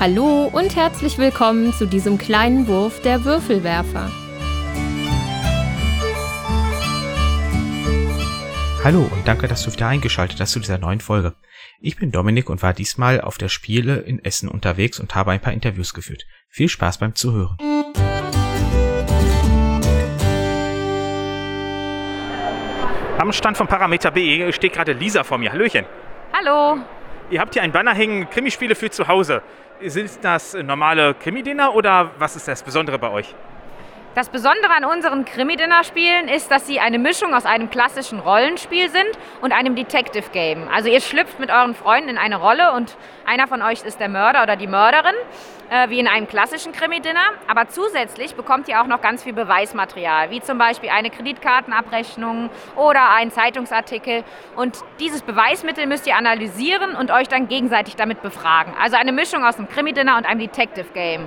Hallo und herzlich willkommen zu diesem kleinen Wurf der Würfelwerfer. Hallo und danke, dass du wieder eingeschaltet hast zu dieser neuen Folge. Ich bin Dominik und war diesmal auf der Spiele in Essen unterwegs und habe ein paar Interviews geführt. Viel Spaß beim Zuhören. Am Stand von Parameter B steht gerade Lisa vor mir. Hallöchen. Hallo. Ihr habt hier ein Banner hängen, Krimispiele für zu Hause. Sind das normale Krimi-Dinner oder was ist das Besondere bei euch? Das Besondere an unseren Krimi-Dinner-Spielen ist, dass sie eine Mischung aus einem klassischen Rollenspiel sind und einem Detective Game. Also ihr schlüpft mit euren Freunden in eine Rolle und einer von euch ist der Mörder oder die Mörderin, äh, wie in einem klassischen Krimi-Dinner. Aber zusätzlich bekommt ihr auch noch ganz viel Beweismaterial, wie zum Beispiel eine Kreditkartenabrechnung oder ein Zeitungsartikel. Und dieses Beweismittel müsst ihr analysieren und euch dann gegenseitig damit befragen. Also eine Mischung aus einem Krimi-Dinner und einem Detective Game.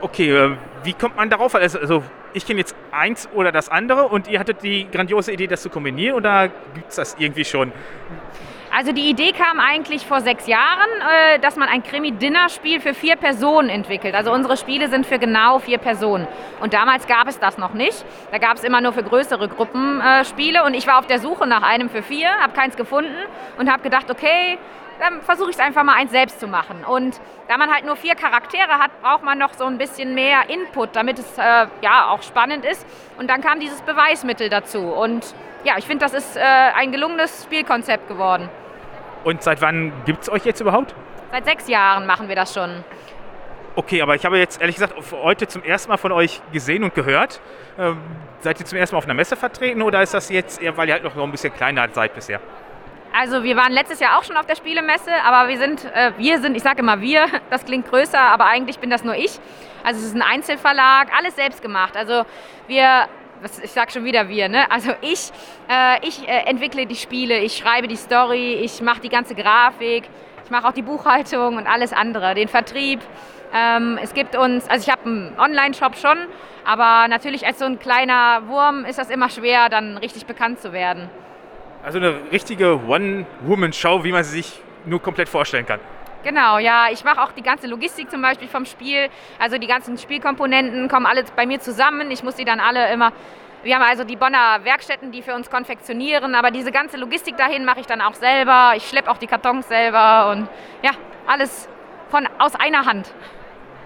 Okay, äh, wie kommt man darauf? Also, also ich kenne jetzt eins oder das andere und ihr hattet die grandiose Idee, das zu kombinieren oder gibt es das irgendwie schon? Also die Idee kam eigentlich vor sechs Jahren, äh, dass man ein Krimi-Dinner-Spiel für vier Personen entwickelt. Also unsere Spiele sind für genau vier Personen. Und damals gab es das noch nicht. Da gab es immer nur für größere Gruppenspiele. Äh, und ich war auf der Suche nach einem für vier, habe keins gefunden und habe gedacht, okay, dann versuche ich es einfach mal eins selbst zu machen. Und da man halt nur vier Charaktere hat, braucht man noch so ein bisschen mehr Input, damit es äh, ja auch spannend ist. Und dann kam dieses Beweismittel dazu. Und ja, ich finde, das ist äh, ein gelungenes Spielkonzept geworden. Und seit wann gibt es euch jetzt überhaupt? Seit sechs Jahren machen wir das schon. Okay, aber ich habe jetzt ehrlich gesagt heute zum ersten Mal von euch gesehen und gehört. Ähm, seid ihr zum ersten Mal auf einer Messe vertreten oder ist das jetzt eher, weil ihr halt noch ein bisschen kleiner seid bisher? Also wir waren letztes Jahr auch schon auf der Spielemesse, aber wir sind, äh, wir sind, ich sage immer wir, das klingt größer, aber eigentlich bin das nur ich. Also es ist ein Einzelverlag, alles selbst gemacht. Also wir, ich sage schon wieder wir, ne? Also ich, äh, ich äh, entwickle die Spiele, ich schreibe die Story, ich mache die ganze Grafik, ich mache auch die Buchhaltung und alles andere, den Vertrieb. Ähm, es gibt uns, also ich habe einen Online-Shop schon, aber natürlich als so ein kleiner Wurm ist das immer schwer, dann richtig bekannt zu werden. Also eine richtige One-Woman-Show, wie man sie sich nur komplett vorstellen kann. Genau, ja. Ich mache auch die ganze Logistik zum Beispiel vom Spiel. Also die ganzen Spielkomponenten kommen alle bei mir zusammen. Ich muss sie dann alle immer. Wir haben also die Bonner Werkstätten, die für uns konfektionieren, aber diese ganze Logistik dahin mache ich dann auch selber. Ich schleppe auch die Kartons selber und ja, alles von, aus einer Hand.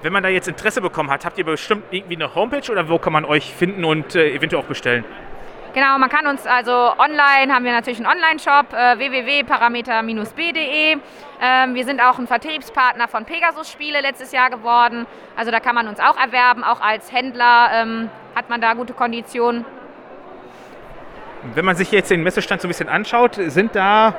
Wenn man da jetzt Interesse bekommen hat, habt ihr bestimmt irgendwie eine Homepage oder wo kann man euch finden und äh, eventuell auch bestellen? Genau, man kann uns also online, haben wir natürlich einen Online-Shop, äh, www.parameter-b.de. Ähm, wir sind auch ein Vertriebspartner von Pegasus Spiele letztes Jahr geworden. Also da kann man uns auch erwerben, auch als Händler ähm, hat man da gute Konditionen. Wenn man sich jetzt den Messestand so ein bisschen anschaut, sind da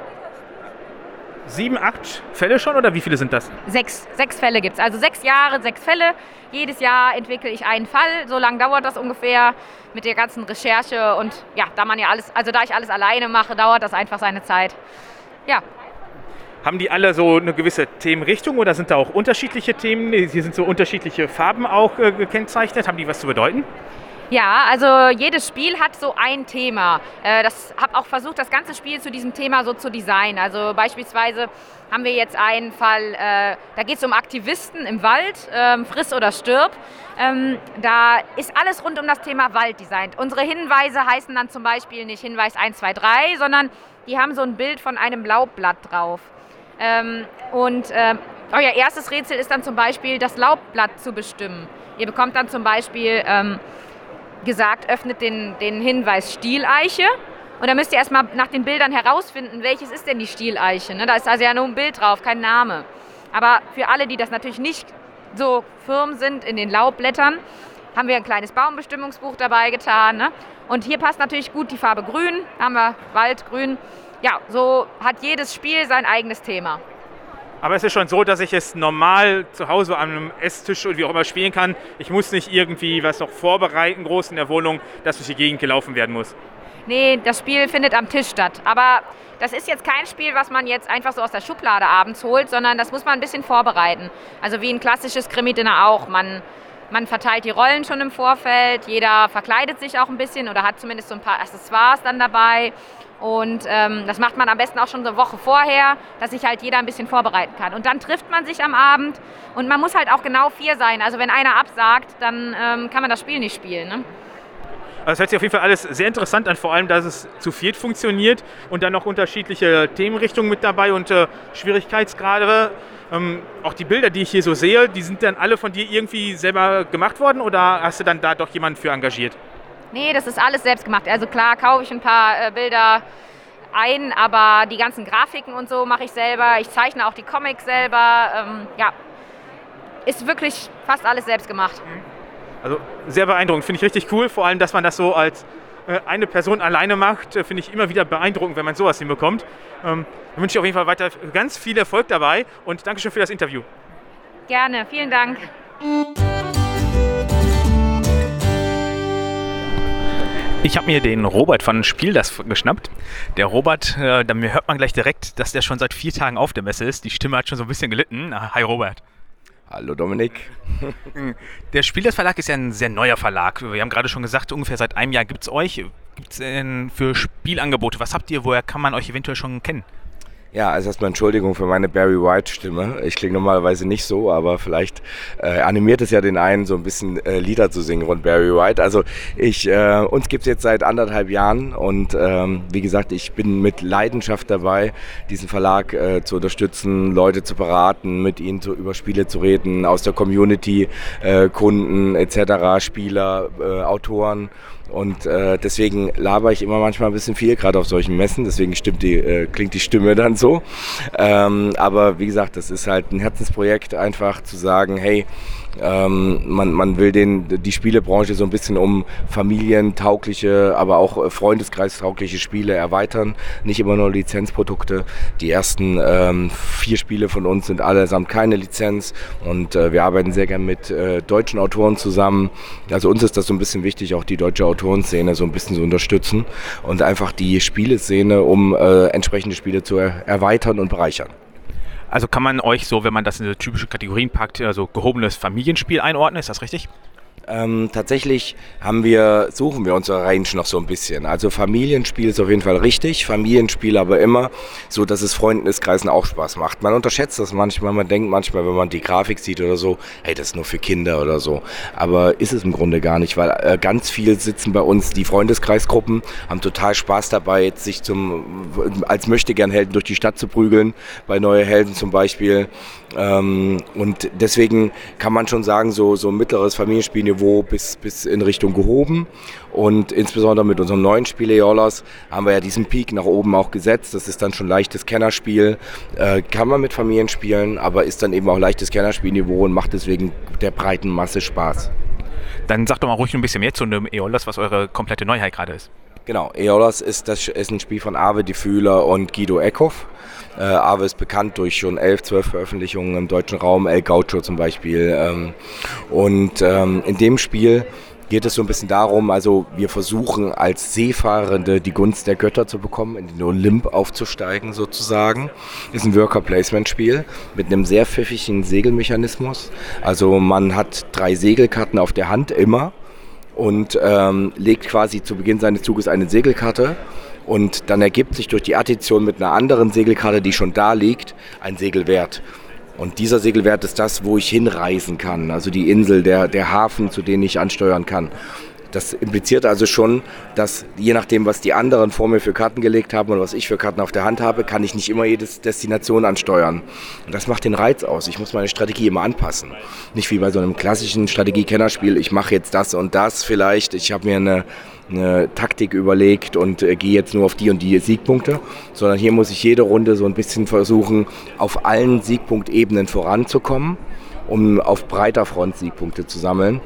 sieben, acht Fälle schon oder wie viele sind das? Sechs, sechs Fälle gibt es. Also sechs Jahre, sechs Fälle. Jedes Jahr entwickle ich einen Fall. So lange dauert das ungefähr mit der ganzen Recherche. Und ja, da man ja alles, also da ich alles alleine mache, dauert das einfach seine Zeit. Ja. Haben die alle so eine gewisse Themenrichtung oder sind da auch unterschiedliche Themen? Hier sind so unterschiedliche Farben auch äh, gekennzeichnet. Haben die was zu bedeuten? Ja, also jedes Spiel hat so ein Thema. Äh, das habe auch versucht, das ganze Spiel zu diesem Thema so zu designen. Also beispielsweise haben wir jetzt einen Fall, äh, da geht es um Aktivisten im Wald, ähm, friss oder stirb. Ähm, da ist alles rund um das Thema Wald designt. Unsere Hinweise heißen dann zum Beispiel nicht Hinweis 1, 2, 3, sondern die haben so ein Bild von einem Laubblatt drauf. Ähm, und euer erstes Rätsel ist dann zum Beispiel, das Laubblatt zu bestimmen. Ihr bekommt dann zum Beispiel gesagt, öffnet den, den Hinweis Stieleiche. Und da müsst ihr erstmal nach den Bildern herausfinden, welches ist denn die Stieleiche. Ne? Da ist also ja nur ein Bild drauf, kein Name. Aber für alle, die das natürlich nicht so firm sind in den Laubblättern, haben wir ein kleines Baumbestimmungsbuch dabei getan. Ne? Und hier passt natürlich gut die Farbe Grün, haben wir Waldgrün. Ja, so hat jedes Spiel sein eigenes Thema. Aber es ist schon so, dass ich es normal zu Hause an einem Esstisch oder wie auch immer spielen kann. Ich muss nicht irgendwie was noch vorbereiten, groß in der Wohnung, dass durch die Gegend gelaufen werden muss. Nee, das Spiel findet am Tisch statt. Aber das ist jetzt kein Spiel, was man jetzt einfach so aus der Schublade abends holt, sondern das muss man ein bisschen vorbereiten. Also wie ein klassisches Krimi-Dinner auch. Man, man verteilt die Rollen schon im Vorfeld, jeder verkleidet sich auch ein bisschen oder hat zumindest so ein paar Accessoires dann dabei. Und ähm, das macht man am besten auch schon eine Woche vorher, dass sich halt jeder ein bisschen vorbereiten kann. Und dann trifft man sich am Abend und man muss halt auch genau vier sein. Also wenn einer absagt, dann ähm, kann man das Spiel nicht spielen. Ne? Also hört sich auf jeden Fall alles sehr interessant an, vor allem, dass es zu viert funktioniert und dann noch unterschiedliche Themenrichtungen mit dabei und äh, Schwierigkeitsgrade. Ähm, auch die Bilder, die ich hier so sehe, die sind dann alle von dir irgendwie selber gemacht worden oder hast du dann da doch jemanden für engagiert? Nee, das ist alles selbst gemacht. Also klar kaufe ich ein paar äh, Bilder ein, aber die ganzen Grafiken und so mache ich selber. Ich zeichne auch die Comics selber. Ähm, ja, ist wirklich fast alles selbst gemacht. Also sehr beeindruckend, finde ich richtig cool. Vor allem, dass man das so als äh, eine Person alleine macht, äh, finde ich immer wieder beeindruckend, wenn man sowas hinbekommt. Ähm, dann wünsche ich auf jeden Fall weiter ganz viel Erfolg dabei und Dankeschön für das Interview. Gerne, vielen Dank. Ich habe mir den Robert von Spiel das geschnappt. Der Robert, äh, da hört man gleich direkt, dass der schon seit vier Tagen auf der Messe ist. Die Stimme hat schon so ein bisschen gelitten. Ah, hi Robert. Hallo Dominik. Der Spielers Verlag ist ja ein sehr neuer Verlag. Wir haben gerade schon gesagt, ungefähr seit einem Jahr gibt es euch. Gibt es denn für Spielangebote? Was habt ihr? Woher kann man euch eventuell schon kennen? Ja, also erstmal Entschuldigung für meine Barry White-Stimme. Ich klinge normalerweise nicht so, aber vielleicht äh, animiert es ja den einen, so ein bisschen äh, Lieder zu singen rund Barry White. Also ich, äh, uns gibt es jetzt seit anderthalb Jahren und ähm, wie gesagt, ich bin mit Leidenschaft dabei, diesen Verlag äh, zu unterstützen, Leute zu beraten, mit ihnen zu, über Spiele zu reden, aus der Community, äh, Kunden etc., Spieler, äh, Autoren und äh, deswegen laber ich immer manchmal ein bisschen viel, gerade auf solchen Messen. Deswegen stimmt die, äh, klingt die Stimme dann so. Ähm, aber wie gesagt, das ist halt ein Herzensprojekt, einfach zu sagen, hey, ähm, man, man will den, die Spielebranche so ein bisschen um familientaugliche, aber auch äh, freundeskreistaugliche Spiele erweitern. Nicht immer nur Lizenzprodukte. Die ersten ähm, vier Spiele von uns sind allesamt keine Lizenz und äh, wir arbeiten sehr gern mit äh, deutschen Autoren zusammen. Also uns ist das so ein bisschen wichtig, auch die deutsche Autorenszene so ein bisschen zu unterstützen und einfach die Spieleszene, um äh, entsprechende Spiele zu er erweitern und bereichern. Also kann man euch so, wenn man das in typische Kategorien packt, also gehobenes Familienspiel einordnen, ist das richtig? Ähm, tatsächlich haben wir, suchen wir unsere Range noch so ein bisschen. Also Familienspiel ist auf jeden Fall richtig, Familienspiel aber immer so, dass es Freundeskreisen auch Spaß macht. Man unterschätzt das manchmal, man denkt manchmal, wenn man die Grafik sieht oder so, hey, das ist nur für Kinder oder so. Aber ist es im Grunde gar nicht, weil äh, ganz viel sitzen bei uns die Freundeskreisgruppen, haben total Spaß dabei, sich zum, als Möchtegern Helden durch die Stadt zu prügeln, bei Neue Helden zum Beispiel. Ähm, und deswegen kann man schon sagen, so, so mittleres Familienspiel Niveau bis, bis in Richtung gehoben. Und insbesondere mit unserem neuen Spiel Eolas haben wir ja diesen Peak nach oben auch gesetzt. Das ist dann schon leichtes Kennerspiel. Äh, kann man mit Familien spielen, aber ist dann eben auch leichtes Kennerspielniveau und macht deswegen der breiten Masse Spaß. Dann sagt doch mal ruhig ein bisschen mehr zu einem Eolas, was eure komplette Neuheit gerade ist. Genau, Eolas ist, das ist ein Spiel von Arve die Fühler und Guido Eckhoff. Äh, Arve ist bekannt durch schon elf, zwölf Veröffentlichungen im deutschen Raum, El Gaucho zum Beispiel. Ähm, und ähm, in dem Spiel geht es so ein bisschen darum, also wir versuchen als Seefahrende die Gunst der Götter zu bekommen, in den Olymp aufzusteigen sozusagen. Ist ein Worker-Placement-Spiel mit einem sehr pfiffigen Segelmechanismus. Also man hat drei Segelkarten auf der Hand immer und ähm, legt quasi zu Beginn seines Zuges eine Segelkarte und dann ergibt sich durch die Addition mit einer anderen Segelkarte, die schon da liegt, ein Segelwert. Und dieser Segelwert ist das, wo ich hinreisen kann, also die Insel, der, der Hafen, zu dem ich ansteuern kann. Das impliziert also schon, dass je nachdem, was die anderen vor mir für Karten gelegt haben oder was ich für Karten auf der Hand habe, kann ich nicht immer jede Destination ansteuern. Und das macht den Reiz aus. Ich muss meine Strategie immer anpassen. Nicht wie bei so einem klassischen Strategie-Kennerspiel, ich mache jetzt das und das vielleicht, ich habe mir eine eine Taktik überlegt und äh, gehe jetzt nur auf die und die Siegpunkte, sondern hier muss ich jede Runde so ein bisschen versuchen, auf allen Siegpunktebenen voranzukommen um auf breiter Front Siegpunkte zu sammeln.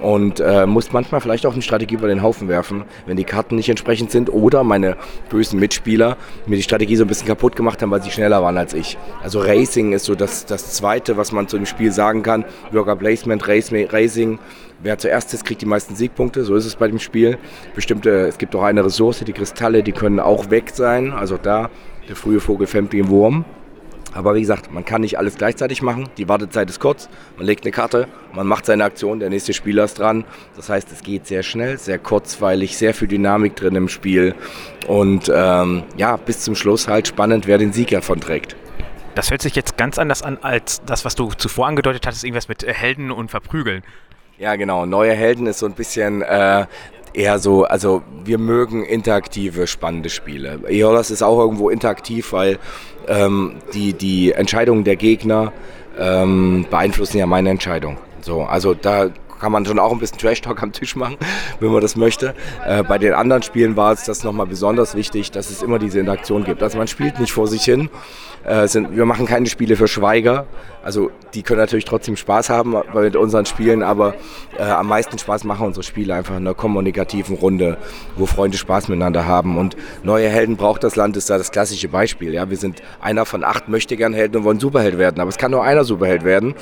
Und äh, muss manchmal vielleicht auch eine Strategie über den Haufen werfen, wenn die Karten nicht entsprechend sind oder meine bösen Mitspieler mir die Strategie so ein bisschen kaputt gemacht haben, weil sie schneller waren als ich. Also Racing ist so das, das Zweite, was man zu dem Spiel sagen kann. Worker Placement, Racing. Wer zuerst ist, kriegt die meisten Siegpunkte. So ist es bei dem Spiel. Bestimmte, es gibt auch eine Ressource, die Kristalle, die können auch weg sein. Also da, der frühe Vogel fängt den Wurm. Aber wie gesagt, man kann nicht alles gleichzeitig machen. Die Wartezeit ist kurz. Man legt eine Karte, man macht seine Aktion, der nächste Spieler ist dran. Das heißt, es geht sehr schnell, sehr kurzweilig, sehr viel Dynamik drin im Spiel. Und ähm, ja, bis zum Schluss halt spannend, wer den Sieg davon trägt. Das hört sich jetzt ganz anders an als das, was du zuvor angedeutet hattest, irgendwas mit äh, Helden und Verprügeln. Ja, genau. Neue Helden ist so ein bisschen äh, eher so, also wir mögen interaktive, spannende Spiele. Eolas ist auch irgendwo interaktiv, weil ähm, die, die Entscheidungen der Gegner ähm, beeinflussen ja meine Entscheidung. So, also da kann man schon auch ein bisschen Trash-Talk am Tisch machen, wenn man das möchte. Äh, bei den anderen Spielen war es das nochmal besonders wichtig, dass es immer diese Interaktion gibt. Also man spielt nicht vor sich hin. Äh, sind, wir machen keine Spiele für Schweiger. Also die können natürlich trotzdem Spaß haben mit unseren Spielen, aber äh, am meisten Spaß machen unsere Spiele einfach in einer kommunikativen Runde, wo Freunde Spaß miteinander haben. Und neue Helden braucht das Land ist da das klassische Beispiel. Ja, wir sind einer von acht möchte gern Helden und wollen Superheld werden, aber es kann nur einer Superheld werden.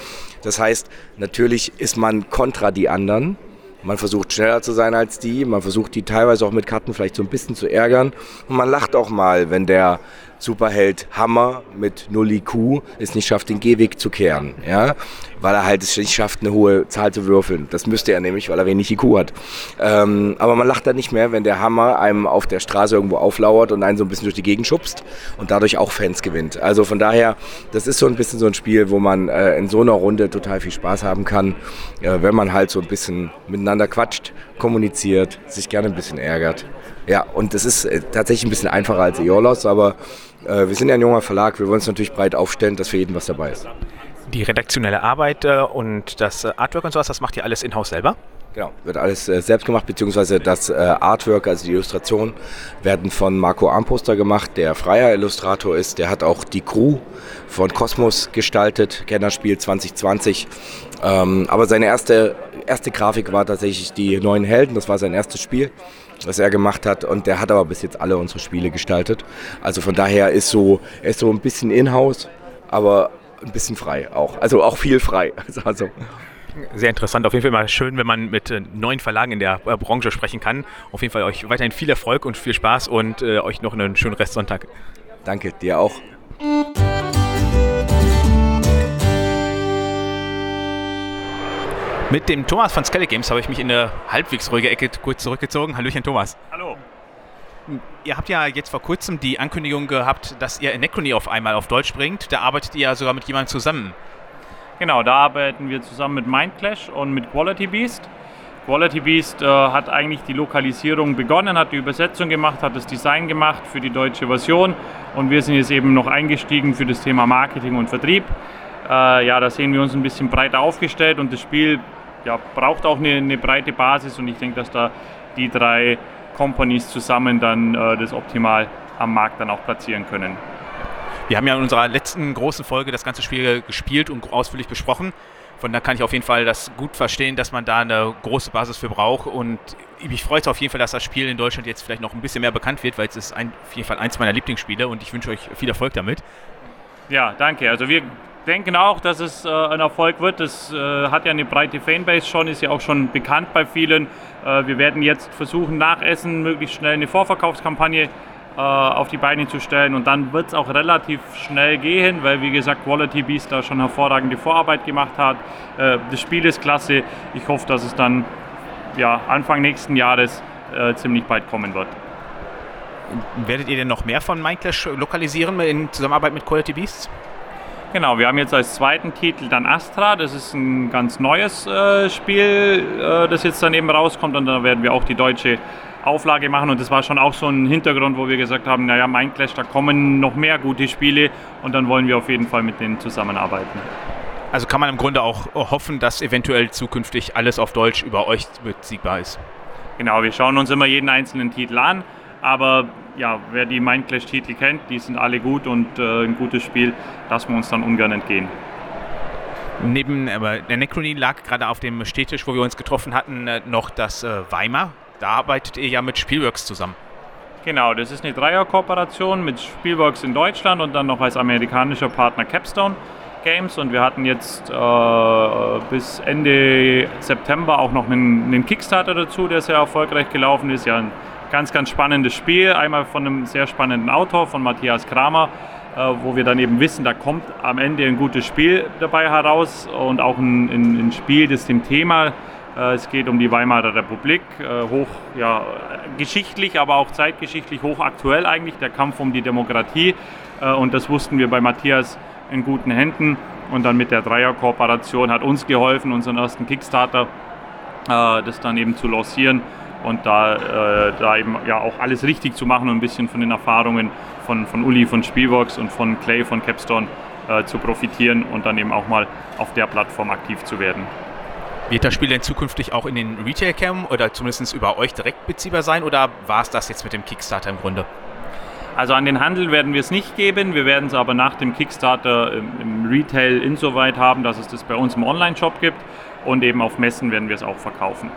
Das heißt, natürlich ist man kontra die anderen. Man versucht schneller zu sein als die, man versucht die teilweise auch mit Karten vielleicht so ein bisschen zu ärgern und man lacht auch mal, wenn der Superheld Hammer mit 0 IQ es nicht schafft, den Gehweg zu kehren. Ja? Weil er halt es nicht schafft, eine hohe Zahl zu würfeln. Das müsste er nämlich, weil er wenig IQ hat. Ähm, aber man lacht dann nicht mehr, wenn der Hammer einem auf der Straße irgendwo auflauert und einen so ein bisschen durch die Gegend schubst und dadurch auch Fans gewinnt. Also von daher, das ist so ein bisschen so ein Spiel, wo man äh, in so einer Runde total viel Spaß haben kann, äh, wenn man halt so ein bisschen miteinander quatscht, kommuniziert, sich gerne ein bisschen ärgert. Ja, und das ist äh, tatsächlich ein bisschen einfacher als Eolos, aber äh, wir sind ja ein junger Verlag, wir wollen uns natürlich breit aufstellen, dass für jeden was dabei ist. Die redaktionelle Arbeit äh, und das äh, Artwork und sowas, das macht ihr alles in-house selber? Genau, wird alles äh, selbst gemacht, beziehungsweise das äh, Artwork, also die Illustrationen, werden von Marco Armposter gemacht, der freier Illustrator ist. Der hat auch die Crew von Cosmos gestaltet, Kennerspiel 2020. Ähm, aber seine erste, erste Grafik war tatsächlich die neuen Helden, das war sein erstes Spiel was er gemacht hat. Und der hat aber bis jetzt alle unsere Spiele gestaltet. Also von daher ist so, er ist so ein bisschen in-house, aber ein bisschen frei auch. Also auch viel frei. Also, sehr interessant. Auf jeden Fall mal schön, wenn man mit äh, neuen Verlagen in der äh, Branche sprechen kann. Auf jeden Fall euch weiterhin viel Erfolg und viel Spaß und äh, euch noch einen schönen Restsonntag. Danke, dir auch. Mit dem Thomas von Skelly Games habe ich mich in eine halbwegs ruhige Ecke kurz zurückgezogen. Hallöchen Thomas. Hallo. Ihr habt ja jetzt vor kurzem die Ankündigung gehabt, dass ihr Anachrony auf einmal auf Deutsch bringt. Da arbeitet ihr ja sogar mit jemandem zusammen. Genau, da arbeiten wir zusammen mit Mindclash und mit Quality Beast. Quality Beast äh, hat eigentlich die Lokalisierung begonnen, hat die Übersetzung gemacht, hat das Design gemacht für die deutsche Version und wir sind jetzt eben noch eingestiegen für das Thema Marketing und Vertrieb. Äh, ja, da sehen wir uns ein bisschen breiter aufgestellt und das Spiel ja, braucht auch eine, eine, breite Basis und ich denke, dass da die drei Companies zusammen dann äh, das optimal am Markt dann auch platzieren können. Wir haben ja in unserer letzten großen Folge das ganze Spiel gespielt und ausführlich besprochen. Von da kann ich auf jeden Fall das gut verstehen, dass man da eine große Basis für braucht. Und mich freut es auf jeden Fall, dass das Spiel in Deutschland jetzt vielleicht noch ein bisschen mehr bekannt wird, weil es ist ein, auf jeden Fall eins meiner Lieblingsspiele und ich wünsche euch viel Erfolg damit. Ja, danke. Also wir denken auch, dass es äh, ein Erfolg wird. Es äh, hat ja eine breite Fanbase schon, ist ja auch schon bekannt bei vielen. Äh, wir werden jetzt versuchen, nach Essen möglichst schnell eine Vorverkaufskampagne äh, auf die Beine zu stellen und dann wird es auch relativ schnell gehen, weil wie gesagt Quality Beast da schon hervorragende Vorarbeit gemacht hat. Äh, das Spiel ist klasse. Ich hoffe, dass es dann ja, Anfang nächsten Jahres äh, ziemlich bald kommen wird. Werdet ihr denn noch mehr von Minecraft lokalisieren in Zusammenarbeit mit Quality Beasts? Genau, wir haben jetzt als zweiten Titel dann Astra. Das ist ein ganz neues äh, Spiel, äh, das jetzt daneben rauskommt. Und da werden wir auch die deutsche Auflage machen. Und das war schon auch so ein Hintergrund, wo wir gesagt haben, naja, Mindclash, da kommen noch mehr gute Spiele. Und dann wollen wir auf jeden Fall mit denen zusammenarbeiten. Also kann man im Grunde auch hoffen, dass eventuell zukünftig alles auf Deutsch über euch beziehbar ist. Genau, wir schauen uns immer jeden einzelnen Titel an. Aber ja, wer die Mindclash-Titel kennt, die sind alle gut und äh, ein gutes Spiel, lassen wir uns dann ungern entgehen. Neben aber der Necrony lag gerade auf dem Städtisch, wo wir uns getroffen hatten, äh, noch das äh, Weimar. Da arbeitet ihr ja mit Spielworks zusammen. Genau, das ist eine Dreierkooperation mit Spielworks in Deutschland und dann noch als amerikanischer Partner Capstone Games. Und wir hatten jetzt äh, bis Ende September auch noch einen, einen Kickstarter dazu, der sehr erfolgreich gelaufen ist. Ja, ein ganz, ganz spannendes Spiel. Einmal von einem sehr spannenden Autor, von Matthias Kramer, wo wir dann eben wissen, da kommt am Ende ein gutes Spiel dabei heraus und auch ein, ein, ein Spiel, das dem Thema äh, es geht um die Weimarer Republik, äh, hoch ja, geschichtlich, aber auch zeitgeschichtlich hochaktuell eigentlich, der Kampf um die Demokratie. Äh, und das wussten wir bei Matthias in guten Händen. Und dann mit der Dreierkooperation hat uns geholfen, unseren ersten Kickstarter, das dann eben zu lancieren und da, da eben ja auch alles richtig zu machen und ein bisschen von den Erfahrungen von, von Uli von Spielbox und von Clay von Capstone zu profitieren und dann eben auch mal auf der Plattform aktiv zu werden. Wird das Spiel denn zukünftig auch in den Retail Cam oder zumindest über euch direkt beziehbar sein oder war es das jetzt mit dem Kickstarter im Grunde? Also an den Handel werden wir es nicht geben. Wir werden es aber nach dem Kickstarter im Retail insoweit haben, dass es das bei uns im Online-Shop gibt und eben auf Messen werden wir es auch verkaufen.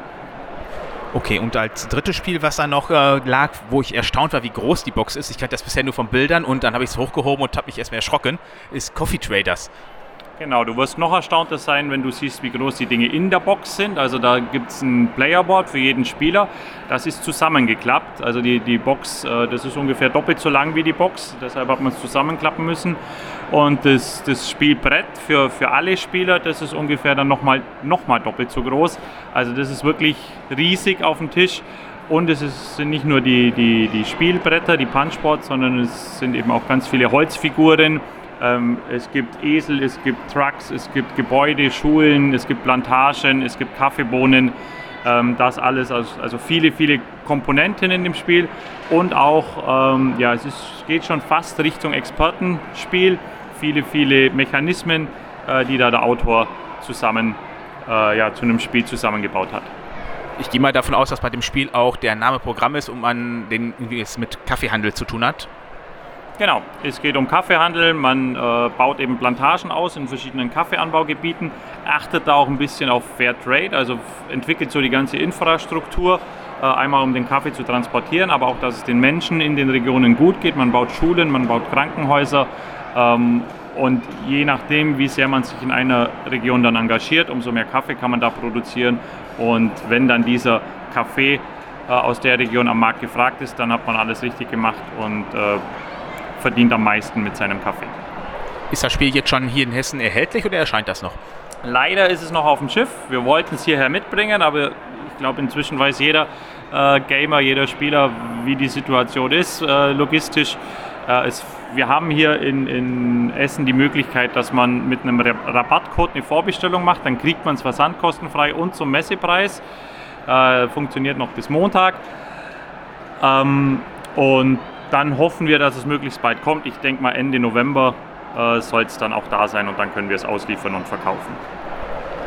Okay, und als drittes Spiel, was da noch äh, lag, wo ich erstaunt war, wie groß die Box ist, ich kannte das bisher nur von Bildern und dann habe ich es hochgehoben und habe mich erstmal erschrocken, ist Coffee Traders. Genau, du wirst noch erstaunter sein, wenn du siehst, wie groß die Dinge in der Box sind. Also da gibt es ein Playerboard für jeden Spieler. Das ist zusammengeklappt. Also die, die Box, äh, das ist ungefähr doppelt so lang wie die Box. Deshalb hat man es zusammenklappen müssen. Und das, das Spielbrett für, für alle Spieler, das ist ungefähr dann nochmal noch mal doppelt so groß. Also das ist wirklich riesig auf dem Tisch. Und es ist, sind nicht nur die, die, die Spielbretter, die Punchboards, sondern es sind eben auch ganz viele Holzfiguren es gibt Esel, es gibt Trucks, es gibt Gebäude, Schulen, es gibt Plantagen, es gibt Kaffeebohnen. Ähm, das alles, also, also, viele, viele Komponenten in dem Spiel und auch, ähm, ja, es ist, geht schon fast Richtung Expertenspiel. Viele, viele Mechanismen, äh, die da der Autor zusammen äh, ja, zu einem Spiel zusammengebaut hat. Ich gehe mal davon aus, dass bei dem Spiel auch der Name Programm ist und man den irgendwie es mit Kaffeehandel zu tun hat. Genau, es geht um Kaffeehandel. Man äh, baut eben Plantagen aus in verschiedenen Kaffeeanbaugebieten, achtet da auch ein bisschen auf Fair Trade, also entwickelt so die ganze Infrastruktur, äh, einmal um den Kaffee zu transportieren, aber auch, dass es den Menschen in den Regionen gut geht. Man baut Schulen, man baut Krankenhäuser ähm, und je nachdem, wie sehr man sich in einer Region dann engagiert, umso mehr Kaffee kann man da produzieren. Und wenn dann dieser Kaffee äh, aus der Region am Markt gefragt ist, dann hat man alles richtig gemacht und äh, verdient am meisten mit seinem Kaffee. Ist das Spiel jetzt schon hier in Hessen erhältlich oder erscheint das noch? Leider ist es noch auf dem Schiff. Wir wollten es hierher mitbringen, aber ich glaube, inzwischen weiß jeder äh, Gamer, jeder Spieler, wie die Situation ist äh, logistisch. Äh, es, wir haben hier in, in, Essen die Möglichkeit, dass man mit einem Rabattcode eine Vorbestellung macht, dann kriegt man es versandkostenfrei und zum Messepreis. Äh, funktioniert noch bis Montag. Ähm, und dann hoffen wir, dass es möglichst bald kommt. Ich denke mal Ende November äh, soll es dann auch da sein und dann können wir es ausliefern und verkaufen.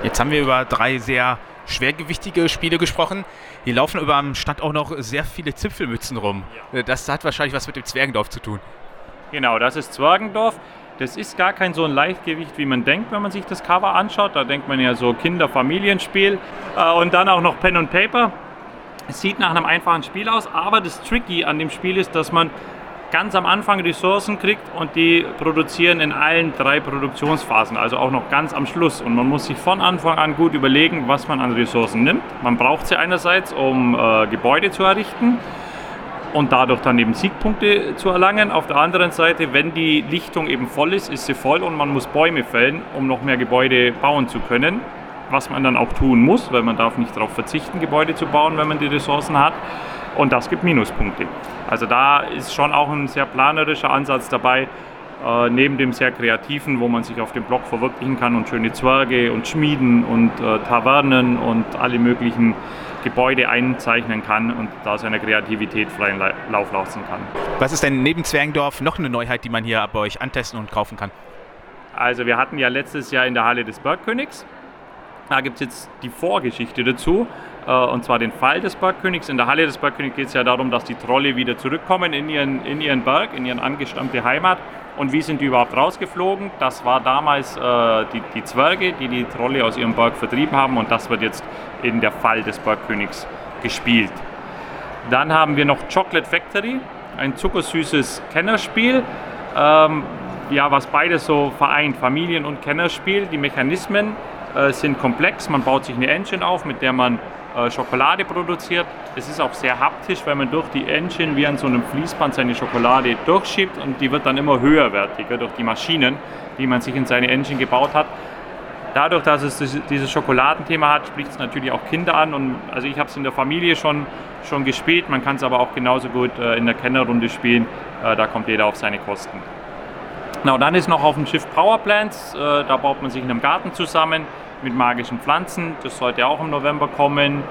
Jetzt haben wir über drei sehr schwergewichtige Spiele gesprochen. Hier laufen über am Stand auch noch sehr viele Zipfelmützen rum. Ja. Das hat wahrscheinlich was mit dem Zwergendorf zu tun. Genau, das ist Zwergendorf. Das ist gar kein so ein Leichtgewicht, wie man denkt, wenn man sich das Cover anschaut. Da denkt man ja so Kinder-Familienspiel äh, und dann auch noch Pen und Paper. Es sieht nach einem einfachen Spiel aus, aber das Tricky an dem Spiel ist, dass man ganz am Anfang Ressourcen kriegt und die produzieren in allen drei Produktionsphasen, also auch noch ganz am Schluss. Und man muss sich von Anfang an gut überlegen, was man an Ressourcen nimmt. Man braucht sie einerseits, um äh, Gebäude zu errichten und dadurch dann eben Siegpunkte zu erlangen. Auf der anderen Seite, wenn die Lichtung eben voll ist, ist sie voll und man muss Bäume fällen, um noch mehr Gebäude bauen zu können was man dann auch tun muss, weil man darf nicht darauf verzichten, Gebäude zu bauen, wenn man die Ressourcen hat. Und das gibt Minuspunkte. Also da ist schon auch ein sehr planerischer Ansatz dabei, äh, neben dem sehr kreativen, wo man sich auf dem Block verwirklichen kann und schöne Zwerge und Schmieden und äh, Tavernen und alle möglichen Gebäude einzeichnen kann und da seine Kreativität freien Lauf lassen kann. Was ist denn neben Zwergendorf noch eine Neuheit, die man hier bei euch antesten und kaufen kann? Also wir hatten ja letztes Jahr in der Halle des Bergkönigs da gibt es jetzt die Vorgeschichte dazu, äh, und zwar den Fall des Bergkönigs. In der Halle des Bergkönigs geht es ja darum, dass die Trolle wieder zurückkommen in ihren, in ihren Berg, in ihren angestammte Heimat. Und wie sind die überhaupt rausgeflogen? Das war damals äh, die, die Zwerge, die die Trolle aus ihrem Berg vertrieben haben und das wird jetzt in der Fall des Bergkönigs gespielt. Dann haben wir noch Chocolate Factory, ein zuckersüßes Kennerspiel. Ähm, ja, was beides so vereint, Familien- und Kennerspiel. Die Mechanismen äh, sind komplex. Man baut sich eine Engine auf, mit der man äh, Schokolade produziert. Es ist auch sehr haptisch, weil man durch die Engine wie an so einem Fließband seine Schokolade durchschiebt und die wird dann immer höherwertiger durch die Maschinen, die man sich in seine Engine gebaut hat. Dadurch, dass es dieses Schokoladenthema hat, spricht es natürlich auch Kinder an. Und also ich habe es in der Familie schon, schon gespielt, man kann es aber auch genauso gut äh, in der Kennerrunde spielen. Äh, da kommt jeder auf seine Kosten. Genau, dann ist noch auf dem Schiff Powerplants. Äh, da baut man sich in einem Garten zusammen mit magischen Pflanzen. Das sollte auch im November kommen.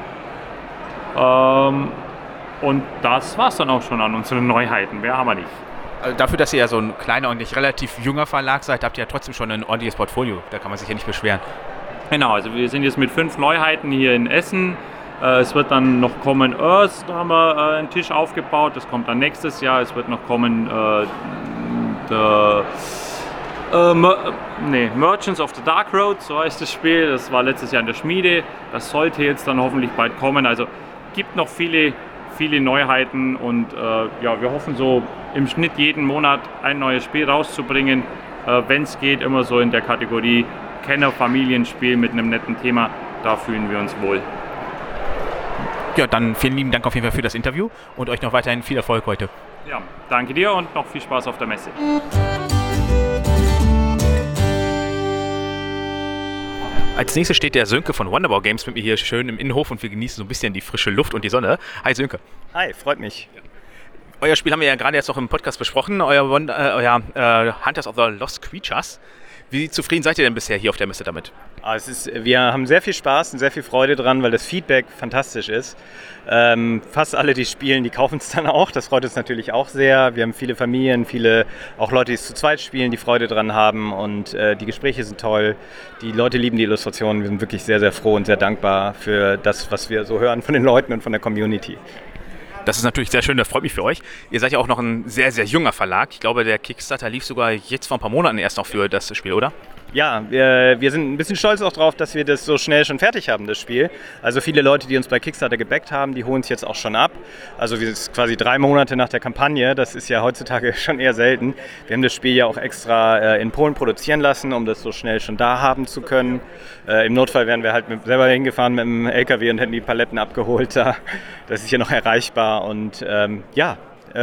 Ähm, und das war es dann auch schon an unseren Neuheiten. Mehr haben wir nicht. Also dafür, dass ihr ja so ein kleiner und nicht relativ junger Verlag seid, habt ihr ja trotzdem schon ein ordentliches Portfolio. Da kann man sich ja nicht beschweren. Genau, also wir sind jetzt mit fünf Neuheiten hier in Essen. Äh, es wird dann noch kommen Earth, da haben wir äh, einen Tisch aufgebaut. Das kommt dann nächstes Jahr. Es wird noch kommen äh, der äh, Mer nee, Merchants of the Dark Road, so heißt das Spiel. Das war letztes Jahr in der Schmiede. Das sollte jetzt dann hoffentlich bald kommen. Also gibt noch viele, viele Neuheiten und äh, ja, wir hoffen so im Schnitt jeden Monat ein neues Spiel rauszubringen. Äh, Wenn es geht, immer so in der Kategorie Kenner-Familienspiel mit einem netten Thema. Da fühlen wir uns wohl. Ja, dann vielen lieben Dank auf jeden Fall für das Interview und euch noch weiterhin viel Erfolg heute. Ja, danke dir und noch viel Spaß auf der Messe. Als nächstes steht der Sönke von Wonderbow Games mit mir hier schön im Innenhof und wir genießen so ein bisschen die frische Luft und die Sonne. Hi Sönke. Hi, freut mich. Euer Spiel haben wir ja gerade jetzt noch im Podcast besprochen, euer, Wonder, äh, euer äh, Hunters of the Lost Creatures. Wie zufrieden seid ihr denn bisher hier auf der Messe damit? Ah, es ist, wir haben sehr viel Spaß und sehr viel Freude dran, weil das Feedback fantastisch ist. Ähm, fast alle, die spielen, die kaufen es dann auch. Das freut uns natürlich auch sehr. Wir haben viele Familien, viele auch Leute, die es zu zweit spielen, die Freude dran haben und äh, die Gespräche sind toll. Die Leute lieben die Illustrationen. Wir sind wirklich sehr, sehr froh und sehr dankbar für das, was wir so hören von den Leuten und von der Community. Das ist natürlich sehr schön, das freut mich für euch. Ihr seid ja auch noch ein sehr, sehr junger Verlag. Ich glaube, der Kickstarter lief sogar jetzt vor ein paar Monaten erst noch für das Spiel, oder? Ja, wir, wir sind ein bisschen stolz auch drauf, dass wir das so schnell schon fertig haben, das Spiel. Also viele Leute, die uns bei Kickstarter gebackt haben, die holen es jetzt auch schon ab. Also wir sind quasi drei Monate nach der Kampagne, das ist ja heutzutage schon eher selten. Wir haben das Spiel ja auch extra äh, in Polen produzieren lassen, um das so schnell schon da haben zu können. Äh, Im Notfall wären wir halt mit, selber hingefahren mit dem LKW und hätten die Paletten abgeholt. Da. Das ist ja noch erreichbar und ähm, ja, äh,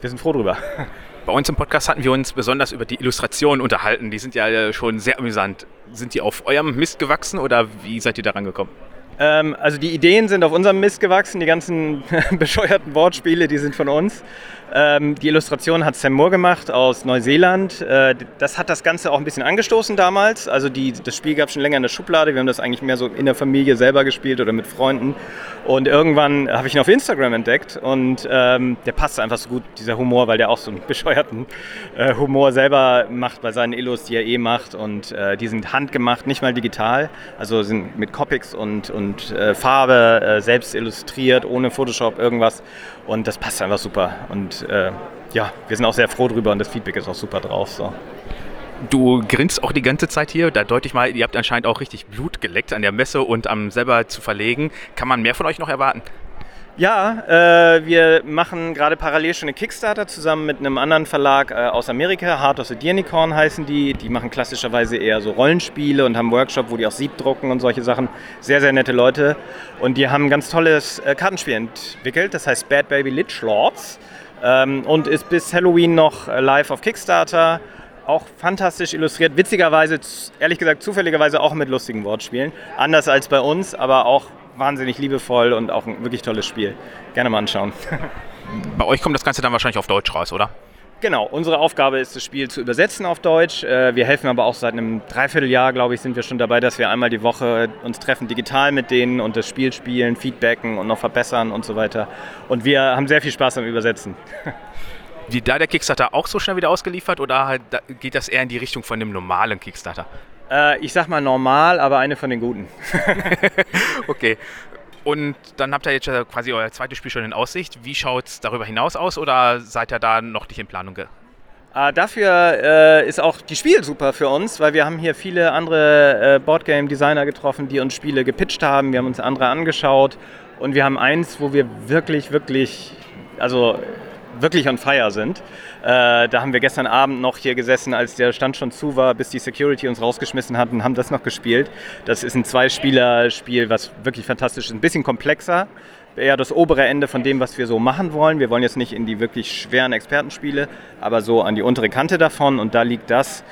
wir sind froh drüber. Bei uns im Podcast hatten wir uns besonders über die Illustrationen unterhalten. Die sind ja schon sehr amüsant. Sind die auf eurem Mist gewachsen oder wie seid ihr daran gekommen? Ähm, also die Ideen sind auf unserem Mist gewachsen. Die ganzen bescheuerten Wortspiele, die sind von uns. Ähm, die Illustration hat Sam Moore gemacht aus Neuseeland. Äh, das hat das Ganze auch ein bisschen angestoßen damals. Also die, das Spiel gab es schon länger in der Schublade. Wir haben das eigentlich mehr so in der Familie selber gespielt oder mit Freunden. Und irgendwann habe ich ihn auf Instagram entdeckt und ähm, der passt einfach so gut, dieser Humor, weil der auch so einen bescheuerten äh, Humor selber macht bei seinen Illus, die er eh macht. Und äh, die sind handgemacht, nicht mal digital. Also sind mit Copics und, und äh, Farbe äh, selbst illustriert, ohne Photoshop, irgendwas. Und das passt einfach super. Und äh, ja, wir sind auch sehr froh drüber und das Feedback ist auch super drauf. So. Du grinst auch die ganze Zeit hier. Da deute ich mal, ihr habt anscheinend auch richtig Blut geleckt an der Messe und am selber zu verlegen. Kann man mehr von euch noch erwarten? Ja, äh, wir machen gerade parallel schon eine Kickstarter zusammen mit einem anderen Verlag äh, aus Amerika. Heart of the Deernicorn heißen die. Die machen klassischerweise eher so Rollenspiele und haben Workshop, wo die auch Sieb drucken und solche Sachen. Sehr, sehr nette Leute. Und die haben ein ganz tolles äh, Kartenspiel entwickelt. Das heißt Bad Baby Lich Lords. Ähm, und ist bis Halloween noch äh, live auf Kickstarter. Auch fantastisch illustriert. Witzigerweise, ehrlich gesagt, zufälligerweise auch mit lustigen Wortspielen. Anders als bei uns, aber auch wahnsinnig liebevoll und auch ein wirklich tolles Spiel. Gerne mal anschauen. Bei euch kommt das Ganze dann wahrscheinlich auf Deutsch raus, oder? Genau, unsere Aufgabe ist, das Spiel zu übersetzen auf Deutsch. Äh, wir helfen aber auch seit einem Dreivierteljahr, glaube ich, sind wir schon dabei, dass wir einmal die Woche uns treffen digital mit denen und das Spiel spielen, feedbacken und noch verbessern und so weiter. Und wir haben sehr viel Spaß am Übersetzen. Wie da der Kickstarter auch so schnell wieder ausgeliefert oder geht das eher in die Richtung von dem normalen Kickstarter? Äh, ich sag mal normal, aber eine von den guten. okay. Und dann habt ihr jetzt quasi euer zweites Spiel schon in Aussicht. Wie schaut es darüber hinaus aus oder seid ihr da noch nicht in Planung? Äh, dafür äh, ist auch die Spiel super für uns, weil wir haben hier viele andere äh, Boardgame-Designer getroffen, die uns Spiele gepitcht haben. Wir haben uns andere angeschaut und wir haben eins, wo wir wirklich, wirklich, also wirklich on fire sind. Äh, da haben wir gestern Abend noch hier gesessen, als der Stand schon zu war, bis die Security uns rausgeschmissen hat und haben das noch gespielt. Das ist ein Zwei-Spieler-Spiel, was wirklich fantastisch ist. Ein bisschen komplexer, eher das obere Ende von dem, was wir so machen wollen. Wir wollen jetzt nicht in die wirklich schweren Expertenspiele, aber so an die untere Kante davon und da liegt das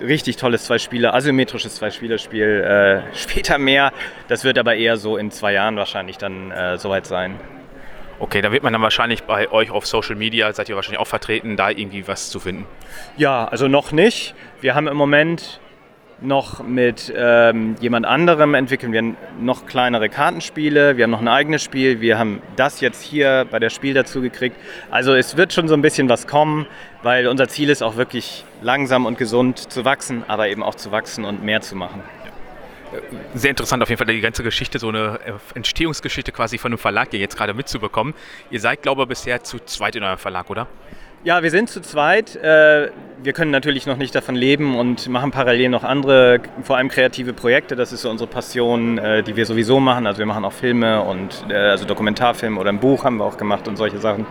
richtig tolles Zwei-Spieler, asymmetrisches Zwei-Spieler-Spiel. Äh, später mehr, das wird aber eher so in zwei Jahren wahrscheinlich dann äh, soweit sein. Okay, da wird man dann wahrscheinlich bei euch auf Social Media, seid ihr wahrscheinlich auch vertreten, da irgendwie was zu finden. Ja, also noch nicht. Wir haben im Moment noch mit ähm, jemand anderem entwickeln wir noch kleinere Kartenspiele. Wir haben noch ein eigenes Spiel. Wir haben das jetzt hier bei der Spiel dazu gekriegt. Also es wird schon so ein bisschen was kommen, weil unser Ziel ist auch wirklich langsam und gesund zu wachsen, aber eben auch zu wachsen und mehr zu machen sehr interessant auf jeden Fall die ganze Geschichte, so eine äh, Entstehungsgeschichte quasi von einem Verlag hier jetzt gerade mitzubekommen. Ihr seid, glaube ich, bisher zu zweit in eurem Verlag, oder? Ja, wir sind zu zweit. Äh, wir können natürlich noch nicht davon leben und machen parallel noch andere, vor allem kreative Projekte. Das ist so unsere Passion, äh, die wir sowieso machen. Also wir machen auch Filme und also Dokumentarfilme oder ein Buch haben wir auch gemacht und solche Sachen.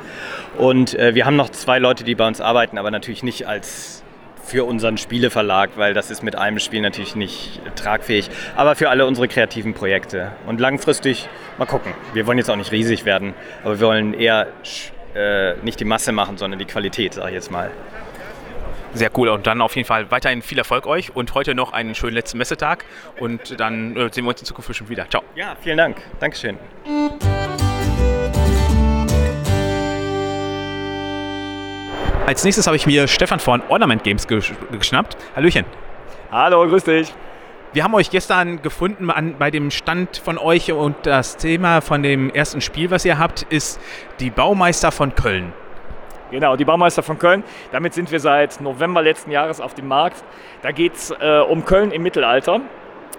Und wir haben noch zwei Leute, die bei uns arbeiten, aber natürlich nicht als für unseren Spieleverlag, weil das ist mit einem Spiel natürlich nicht tragfähig, aber für alle unsere kreativen Projekte. Und langfristig, mal gucken. Wir wollen jetzt auch nicht riesig werden, aber wir wollen eher äh, nicht die Masse machen, sondern die Qualität, sage ich jetzt mal. Sehr cool und dann auf jeden Fall weiterhin viel Erfolg euch und heute noch einen schönen letzten Messetag und dann äh, sehen wir uns in Zukunft schon wieder. Ciao. Ja, vielen Dank. Dankeschön. Als nächstes habe ich mir Stefan von Ornament Games geschnappt. Hallöchen. Hallo, grüß dich. Wir haben euch gestern gefunden an, bei dem Stand von euch und das Thema von dem ersten Spiel, was ihr habt, ist die Baumeister von Köln. Genau, die Baumeister von Köln. Damit sind wir seit November letzten Jahres auf dem Markt. Da geht es äh, um Köln im Mittelalter.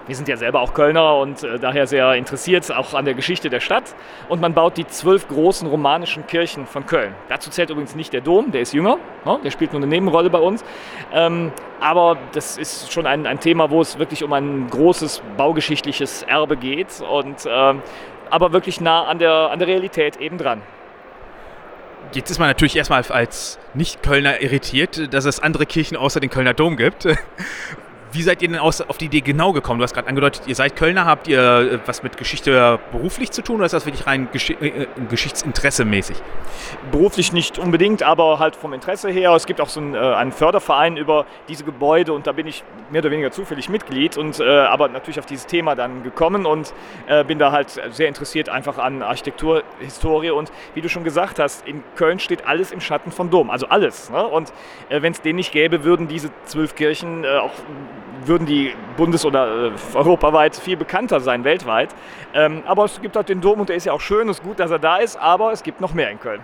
Wir sind ja selber auch Kölner und äh, daher sehr interessiert auch an der Geschichte der Stadt. Und man baut die zwölf großen romanischen Kirchen von Köln. Dazu zählt übrigens nicht der Dom, der ist jünger, ne? der spielt nur eine Nebenrolle bei uns. Ähm, aber das ist schon ein, ein, Thema, wo es wirklich um ein großes baugeschichtliches Erbe geht und ähm, aber wirklich nah an der, an der Realität eben dran. Jetzt ist man natürlich erstmal als Nicht-Kölner irritiert, dass es andere Kirchen außer den Kölner Dom gibt. Wie seid ihr denn aus, auf die Idee genau gekommen? Du hast gerade angedeutet, ihr seid Kölner, habt ihr äh, was mit Geschichte beruflich zu tun oder ist das wirklich rein Gesch äh, Geschichtsinteresse mäßig? Beruflich nicht unbedingt, aber halt vom Interesse her. Es gibt auch so einen, äh, einen Förderverein über diese Gebäude und da bin ich mehr oder weniger zufällig Mitglied und äh, aber natürlich auf dieses Thema dann gekommen und äh, bin da halt sehr interessiert einfach an Architektur, Historie und wie du schon gesagt hast, in Köln steht alles im Schatten vom Dom, also alles. Ne? Und äh, wenn es den nicht gäbe, würden diese zwölf Kirchen auch würden die bundes- oder äh, europaweit viel bekannter sein, weltweit. Ähm, aber es gibt halt den Dom und der ist ja auch schön, es ist gut, dass er da ist, aber es gibt noch mehr in Köln.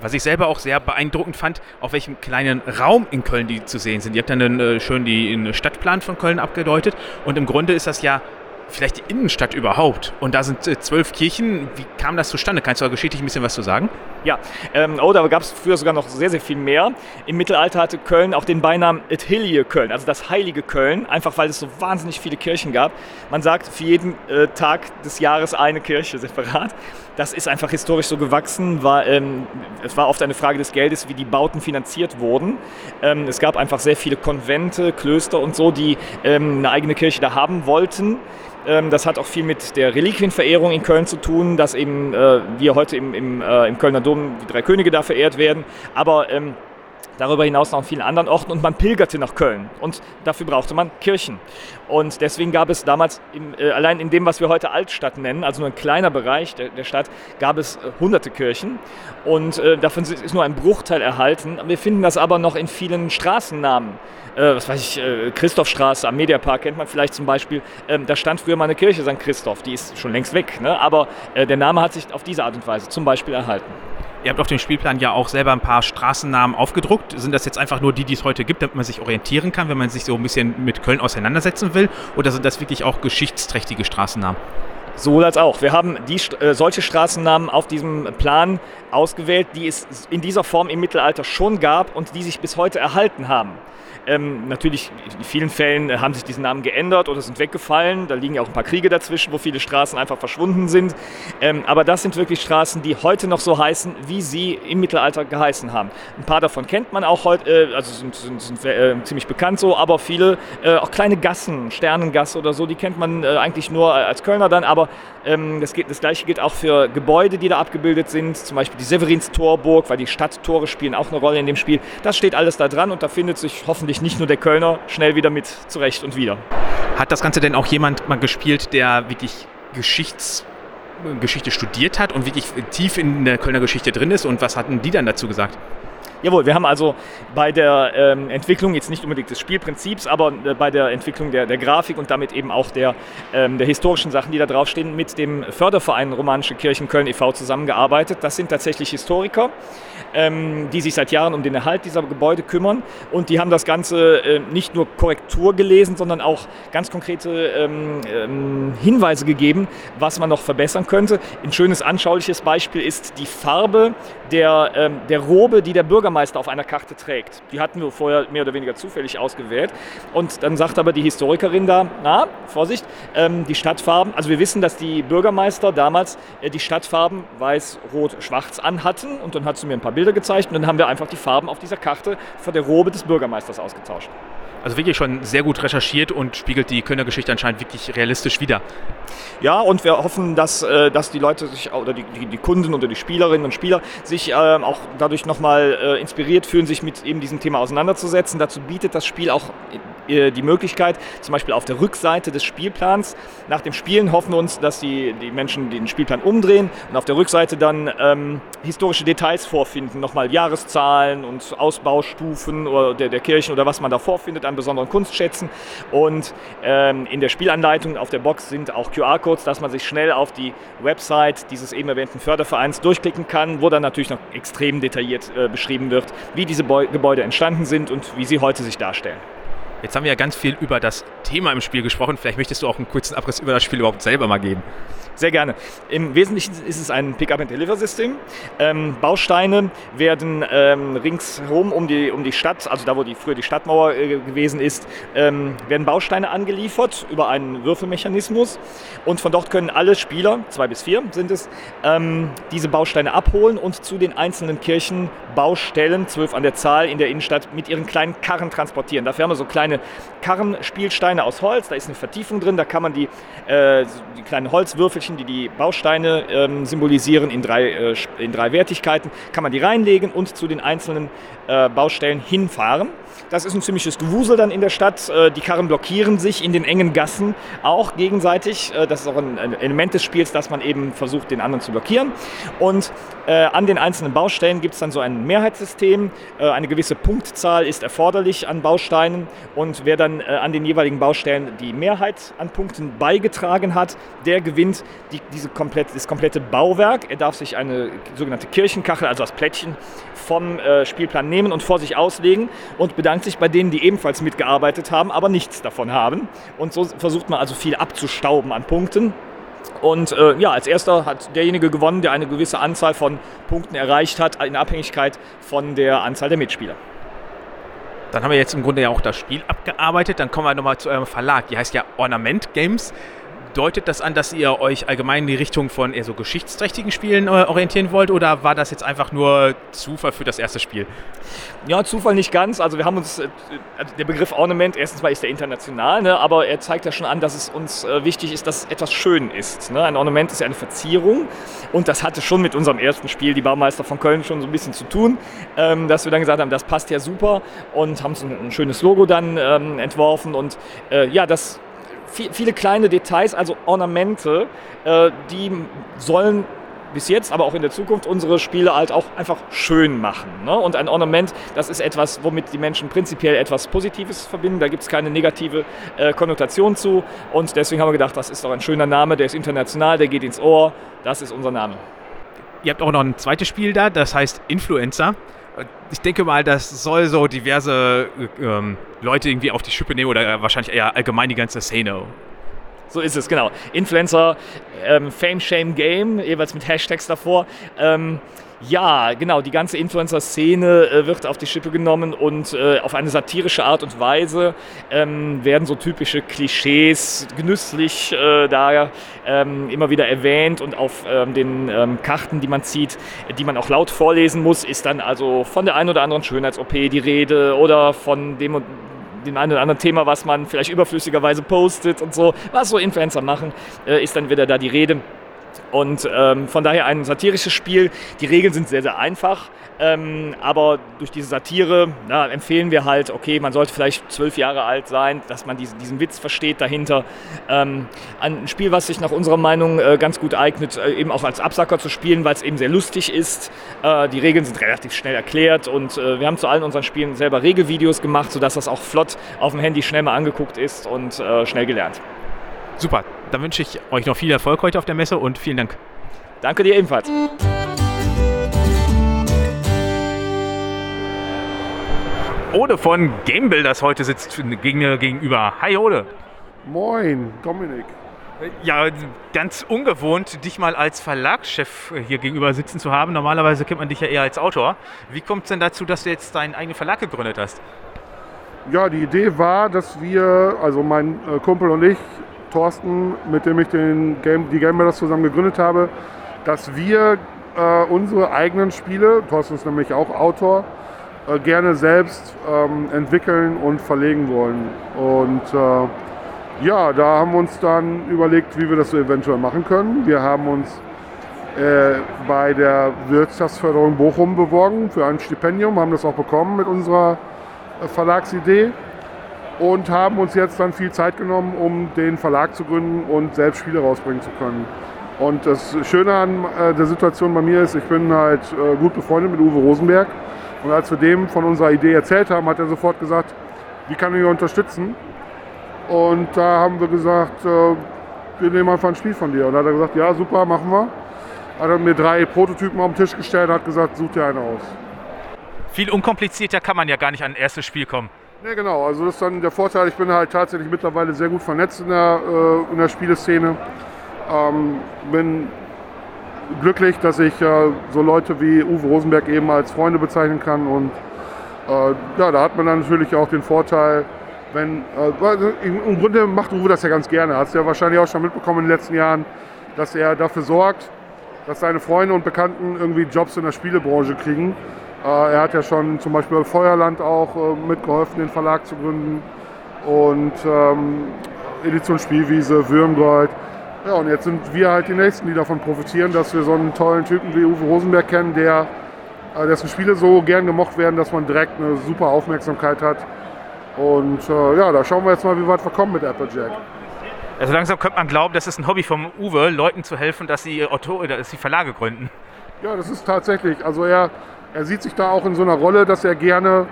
Was ich selber auch sehr beeindruckend fand, auf welchem kleinen Raum in Köln die zu sehen sind. Ihr habt dann äh, schön den Stadtplan von Köln abgedeutet und im Grunde ist das ja vielleicht die Innenstadt überhaupt. Und da sind äh, zwölf Kirchen. Wie kam das zustande? Kannst du da geschichtlich ein bisschen was zu sagen? Ja, ähm, oh, da gab es früher sogar noch sehr, sehr viel mehr. Im Mittelalter hatte Köln auch den Beinamen Ethilie Köln, also das heilige Köln, einfach weil es so wahnsinnig viele Kirchen gab. Man sagt für jeden äh, Tag des Jahres eine Kirche separat. Das ist einfach historisch so gewachsen. War, ähm, es war oft eine Frage des Geldes, wie die Bauten finanziert wurden. Ähm, es gab einfach sehr viele Konvente, Klöster und so, die ähm, eine eigene Kirche da haben wollten. Ähm, das hat auch viel mit der Reliquienverehrung in Köln zu tun, dass eben äh, wir heute im, im, äh, im Kölner Dom die drei Könige da verehrt werden. Aber ähm, darüber hinaus noch an vielen anderen Orten und man pilgerte nach Köln und dafür brauchte man Kirchen. Und deswegen gab es damals, im, äh, allein in dem, was wir heute Altstadt nennen, also nur ein kleiner Bereich der, der Stadt, gab es äh, hunderte Kirchen und äh, davon ist nur ein Bruchteil erhalten. Wir finden das aber noch in vielen Straßennamen. Äh, was weiß ich, äh, Christophstraße am Mediapark kennt man vielleicht zum Beispiel. Ähm, da stand früher mal eine Kirche St. Christoph, die ist schon längst weg, ne? aber äh, der Name hat sich auf diese Art und Weise zum Beispiel erhalten. Ihr habt auf dem Spielplan ja auch selber ein paar Straßennamen aufgedruckt. Sind das jetzt einfach nur die, die es heute gibt, damit man sich orientieren kann, wenn man sich so ein bisschen mit Köln auseinandersetzen will? Oder sind das wirklich auch geschichtsträchtige Straßennamen? Sowohl als auch. Wir haben die, äh, solche Straßennamen auf diesem Plan ausgewählt, die es in dieser Form im Mittelalter schon gab und die sich bis heute erhalten haben. Ähm, natürlich, in vielen Fällen haben sich diese Namen geändert oder sind weggefallen. Da liegen ja auch ein paar Kriege dazwischen, wo viele Straßen einfach verschwunden sind. Ähm, aber das sind wirklich Straßen, die heute noch so heißen, wie sie im Mittelalter geheißen haben. Ein paar davon kennt man auch heute, äh, also sind, sind, sind äh, ziemlich bekannt so, aber viele, äh, auch kleine Gassen, Sternengasse oder so, die kennt man äh, eigentlich nur als Kölner dann. Aber ähm, das, geht, das gleiche gilt auch für Gebäude, die da abgebildet sind, zum Beispiel die Severinstorburg, weil die Stadttore spielen auch eine Rolle in dem Spiel. Das steht alles da dran und da findet sich hoffentlich nicht nur der Kölner schnell wieder mit zurecht und wieder. Hat das Ganze denn auch jemand mal gespielt, der wirklich Geschichts Geschichte studiert hat und wirklich tief in der Kölner Geschichte drin ist? Und was hatten die dann dazu gesagt? Jawohl, wir haben also bei der ähm, Entwicklung jetzt nicht unbedingt des Spielprinzips, aber äh, bei der Entwicklung der, der, Grafik und damit eben auch der, ähm, der historischen Sachen, die da draufstehen, mit dem Förderverein Romanische Kirchen Köln e.V. zusammengearbeitet. Das sind tatsächlich Historiker, ähm, die sich seit Jahren um den Erhalt dieser Gebäude kümmern und die haben das Ganze äh, nicht nur Korrektur gelesen, sondern auch ganz konkrete ähm, ähm, Hinweise gegeben, was man noch verbessern könnte. Ein schönes anschauliches Beispiel ist die Farbe der, ähm, der Robe, die der Bürgermeister auf einer Karte trägt. Die hatten wir vorher mehr oder weniger zufällig ausgewählt. Und dann sagt aber die Historikerin da, na, Vorsicht, ähm, die Stadtfarben, also wir wissen, dass die Bürgermeister damals äh, die Stadtfarben weiß, rot, schwarz anhatten und dann hat sie mir ein paar Bilder gezeigt und dann haben wir einfach die Farben auf dieser Karte von der Robe des Bürgermeisters ausgetauscht. Also wirklich schon sehr gut recherchiert und spiegelt die Kölner Geschichte anscheinend wirklich realistisch wider. Ja, und wir hoffen, dass, äh, dass die Leute sich, oder die, die, die Kunden oder die Spielerinnen und Spieler sich äh, auch dadurch nochmal äh, inspiriert fühlen, sich mit eben diesem Thema auseinanderzusetzen. Dazu bietet das Spiel auch äh, die Möglichkeit, zum Beispiel auf der Rückseite des Spielplans, nach dem Spielen hoffen wir uns, dass die, die Menschen den Spielplan umdrehen und auf der Rückseite dann ähm, historische Details vorfinden, nochmal Jahreszahlen und Ausbaustufen oder der, der Kirchen oder was man da vorfindet an besonderen Kunstschätzen. Und ähm, in der Spielanleitung auf der Box sind auch QR-Codes, dass man sich schnell auf die Website dieses eben erwähnten Fördervereins durchklicken kann, wo dann natürlich noch extrem detailliert äh, beschrieben wird, wie diese Bo Gebäude entstanden sind und wie sie heute sich darstellen. Jetzt haben wir ja ganz viel über das Thema im Spiel gesprochen. Vielleicht möchtest du auch einen kurzen Abriss über das Spiel überhaupt selber mal geben. Sehr gerne. Im Wesentlichen ist es ein Pick-up-and-Deliver-System. Ähm, Bausteine werden ähm, ringsherum um die, um die Stadt, also da, wo die, früher die Stadtmauer äh, gewesen ist, ähm, werden Bausteine angeliefert über einen Würfelmechanismus. Und von dort können alle Spieler, zwei bis vier sind es, ähm, diese Bausteine abholen und zu den einzelnen Kirchenbaustellen, zwölf an der Zahl in der Innenstadt, mit ihren kleinen Karren transportieren. Dafür haben wir so kleine Karrenspielsteine aus Holz. Da ist eine Vertiefung drin, da kann man die, äh, die kleinen Holzwürfelchen Sternchen, die die Bausteine ähm, symbolisieren, in drei, äh, in drei Wertigkeiten, kann man die reinlegen und zu den einzelnen äh, Baustellen hinfahren. Das ist ein ziemliches Gewusel dann in der Stadt. Äh, die Karren blockieren sich in den engen Gassen auch gegenseitig. Äh, das ist auch ein Element des Spiels, dass man eben versucht, den anderen zu blockieren. Und äh, an den einzelnen Baustellen gibt es dann so ein Mehrheitssystem. Eine gewisse Punktzahl ist erforderlich an Bausteinen. Und wer dann an den jeweiligen Baustellen die Mehrheit an Punkten beigetragen hat, der gewinnt die, diese komplette, das komplette Bauwerk. Er darf sich eine sogenannte Kirchenkachel, also das Plättchen, vom Spielplan nehmen und vor sich auslegen und bedankt bedankt sich bei denen, die ebenfalls mitgearbeitet haben, aber nichts davon haben. Und so versucht man also viel abzustauben an Punkten. Und äh, ja, als erster hat derjenige gewonnen, der eine gewisse Anzahl von Punkten erreicht hat, in Abhängigkeit von der Anzahl der Mitspieler. Dann haben wir jetzt im Grunde ja auch das Spiel abgearbeitet. Dann kommen wir nochmal zu eurem Verlag. Die heißt ja Ornament Games. Deutet das an, dass ihr euch allgemein in die Richtung von eher so geschichtsträchtigen Spielen äh, orientieren wollt oder war das jetzt einfach nur Zufall für das erste Spiel? Ja, Zufall nicht ganz. Also wir haben uns, äh, also der Begriff Ornament, erstens mal ist der international, ne, aber er zeigt ja schon an, dass es uns äh, wichtig ist, dass etwas schön ist. Ne? Ein Ornament ist ja eine Verzierung und das hatte schon mit unserem ersten Spiel, die Baumeister von Köln, schon so ein bisschen zu tun, ähm, dass wir dann gesagt haben, das passt ja super und haben so ein, ein schönes Logo dann ähm, entworfen und äh, ja, das viele kleine Details, also Ornamente, äh, die sollen bis jetzt, aber auch in der Zukunft unsere Spiele halt auch einfach schön machen. Ne? Und ein Ornament, das ist etwas, womit die Menschen prinzipiell etwas Positives verbinden. Da gibt es keine negative äh, Konnotation zu. Und deswegen haben wir gedacht, das ist doch ein schöner Name, der ist international, der geht ins Ohr. Das ist unser Name. Ihr habt auch noch ein zweites Spiel da, das heißt Influencer ich denke mal, das soll so diverse ähm, Leute irgendwie auf die Schippe nehmen oder wahrscheinlich eher allgemein die ganze Szene. So ist es, genau. Influencer, ähm, Fame, Shame, Game, jeweils mit Hashtags davor. Ähm, ja, genau, die ganze Influencer-Szene äh, wird auf die Schippe genommen und äh, auf eine satirische Art und Weise ähm, werden so typische Klischees genüsslich äh, da ähm, immer wieder erwähnt und auf ähm, den ähm, Karten, die man zieht, die man auch laut vorlesen muss, ist dann also von der einen oder anderen Schönheits-OP die Rede oder von dem und dem einen oder anderen Thema, was man vielleicht überflüssigerweise postet und so, was so Influencer machen, äh, ist dann wieder da die Rede. Und ähm, von daher ein satirisches Spiel. Die Regeln sind sehr, sehr einfach. Ähm, aber durch diese Satire na, empfehlen wir halt, okay, man sollte vielleicht zwölf Jahre alt sein, dass man diesen, diesen Witz versteht dahinter. Ähm, ein Spiel, was sich nach unserer Meinung äh, ganz gut eignet, äh, eben auch als Absacker zu spielen, weil es eben sehr lustig ist. Äh, die Regeln sind relativ schnell erklärt und äh, wir haben zu allen unseren Spielen selber Regelvideos gemacht, sodass das auch flott auf dem Handy schnell mal angeguckt ist und äh, schnell gelernt. Super, dann wünsche ich euch noch viel Erfolg heute auf der Messe und vielen Dank. Danke dir ebenfalls. Ode von Game Builders heute sitzt mir gegenüber. Hi Ode. Moin, Dominik. Ja, ganz ungewohnt, dich mal als Verlagschef hier gegenüber sitzen zu haben. Normalerweise kennt man dich ja eher als Autor. Wie kommt es denn dazu, dass du jetzt deinen eigenen Verlag gegründet hast? Ja, die Idee war, dass wir, also mein äh, Kumpel und ich, Thorsten, mit dem ich den Game, die Game Builders zusammen gegründet habe, dass wir äh, unsere eigenen Spiele, Thorsten ist nämlich auch Autor, äh, gerne selbst ähm, entwickeln und verlegen wollen. Und äh, ja, da haben wir uns dann überlegt, wie wir das so eventuell machen können. Wir haben uns äh, bei der Wirtschaftsförderung Bochum beworben für ein Stipendium, haben das auch bekommen mit unserer äh, Verlagsidee und haben uns jetzt dann viel Zeit genommen, um den Verlag zu gründen und selbst Spiele rausbringen zu können. Und das Schöne an äh, der Situation bei mir ist, ich bin halt äh, gut befreundet mit Uwe Rosenberg. Und als wir dem von unserer Idee erzählt haben, hat er sofort gesagt, wie kann ich unterstützen? Und da haben wir gesagt, äh, wir nehmen einfach ein Spiel von dir. Und da hat er gesagt, ja super, machen wir. Hat er mir drei Prototypen auf den Tisch gestellt und hat gesagt, such dir einen aus. Viel unkomplizierter kann man ja gar nicht an ein erstes Spiel kommen. Ja, genau. Also das ist dann der Vorteil. Ich bin halt tatsächlich mittlerweile sehr gut vernetzt in der, äh, in der Spieleszene. Ähm, bin glücklich, dass ich äh, so Leute wie Uwe Rosenberg eben als Freunde bezeichnen kann. Und äh, ja, da hat man dann natürlich auch den Vorteil, wenn, äh, im Grunde macht Uwe das ja ganz gerne. Hast du ja wahrscheinlich auch schon mitbekommen in den letzten Jahren, dass er dafür sorgt, dass seine Freunde und Bekannten irgendwie Jobs in der Spielebranche kriegen. Äh, er hat ja schon zum Beispiel Feuerland auch äh, mitgeholfen, den Verlag zu gründen. Und ähm, Edition Spielwiese, Würmgold. Ja, und jetzt sind wir halt die Nächsten, die davon profitieren, dass wir so einen tollen Typen wie Uwe Rosenberg kennen, der, äh, dessen Spiele so gern gemocht werden, dass man direkt eine super Aufmerksamkeit hat. Und äh, ja, da schauen wir jetzt mal, wie weit wir kommen mit Applejack. Also langsam könnte man glauben, das ist ein Hobby vom Uwe, Leuten zu helfen, dass sie, Autor dass sie Verlage gründen. Ja, das ist tatsächlich. Also er, er sieht sich da auch in so einer Rolle, dass er gerne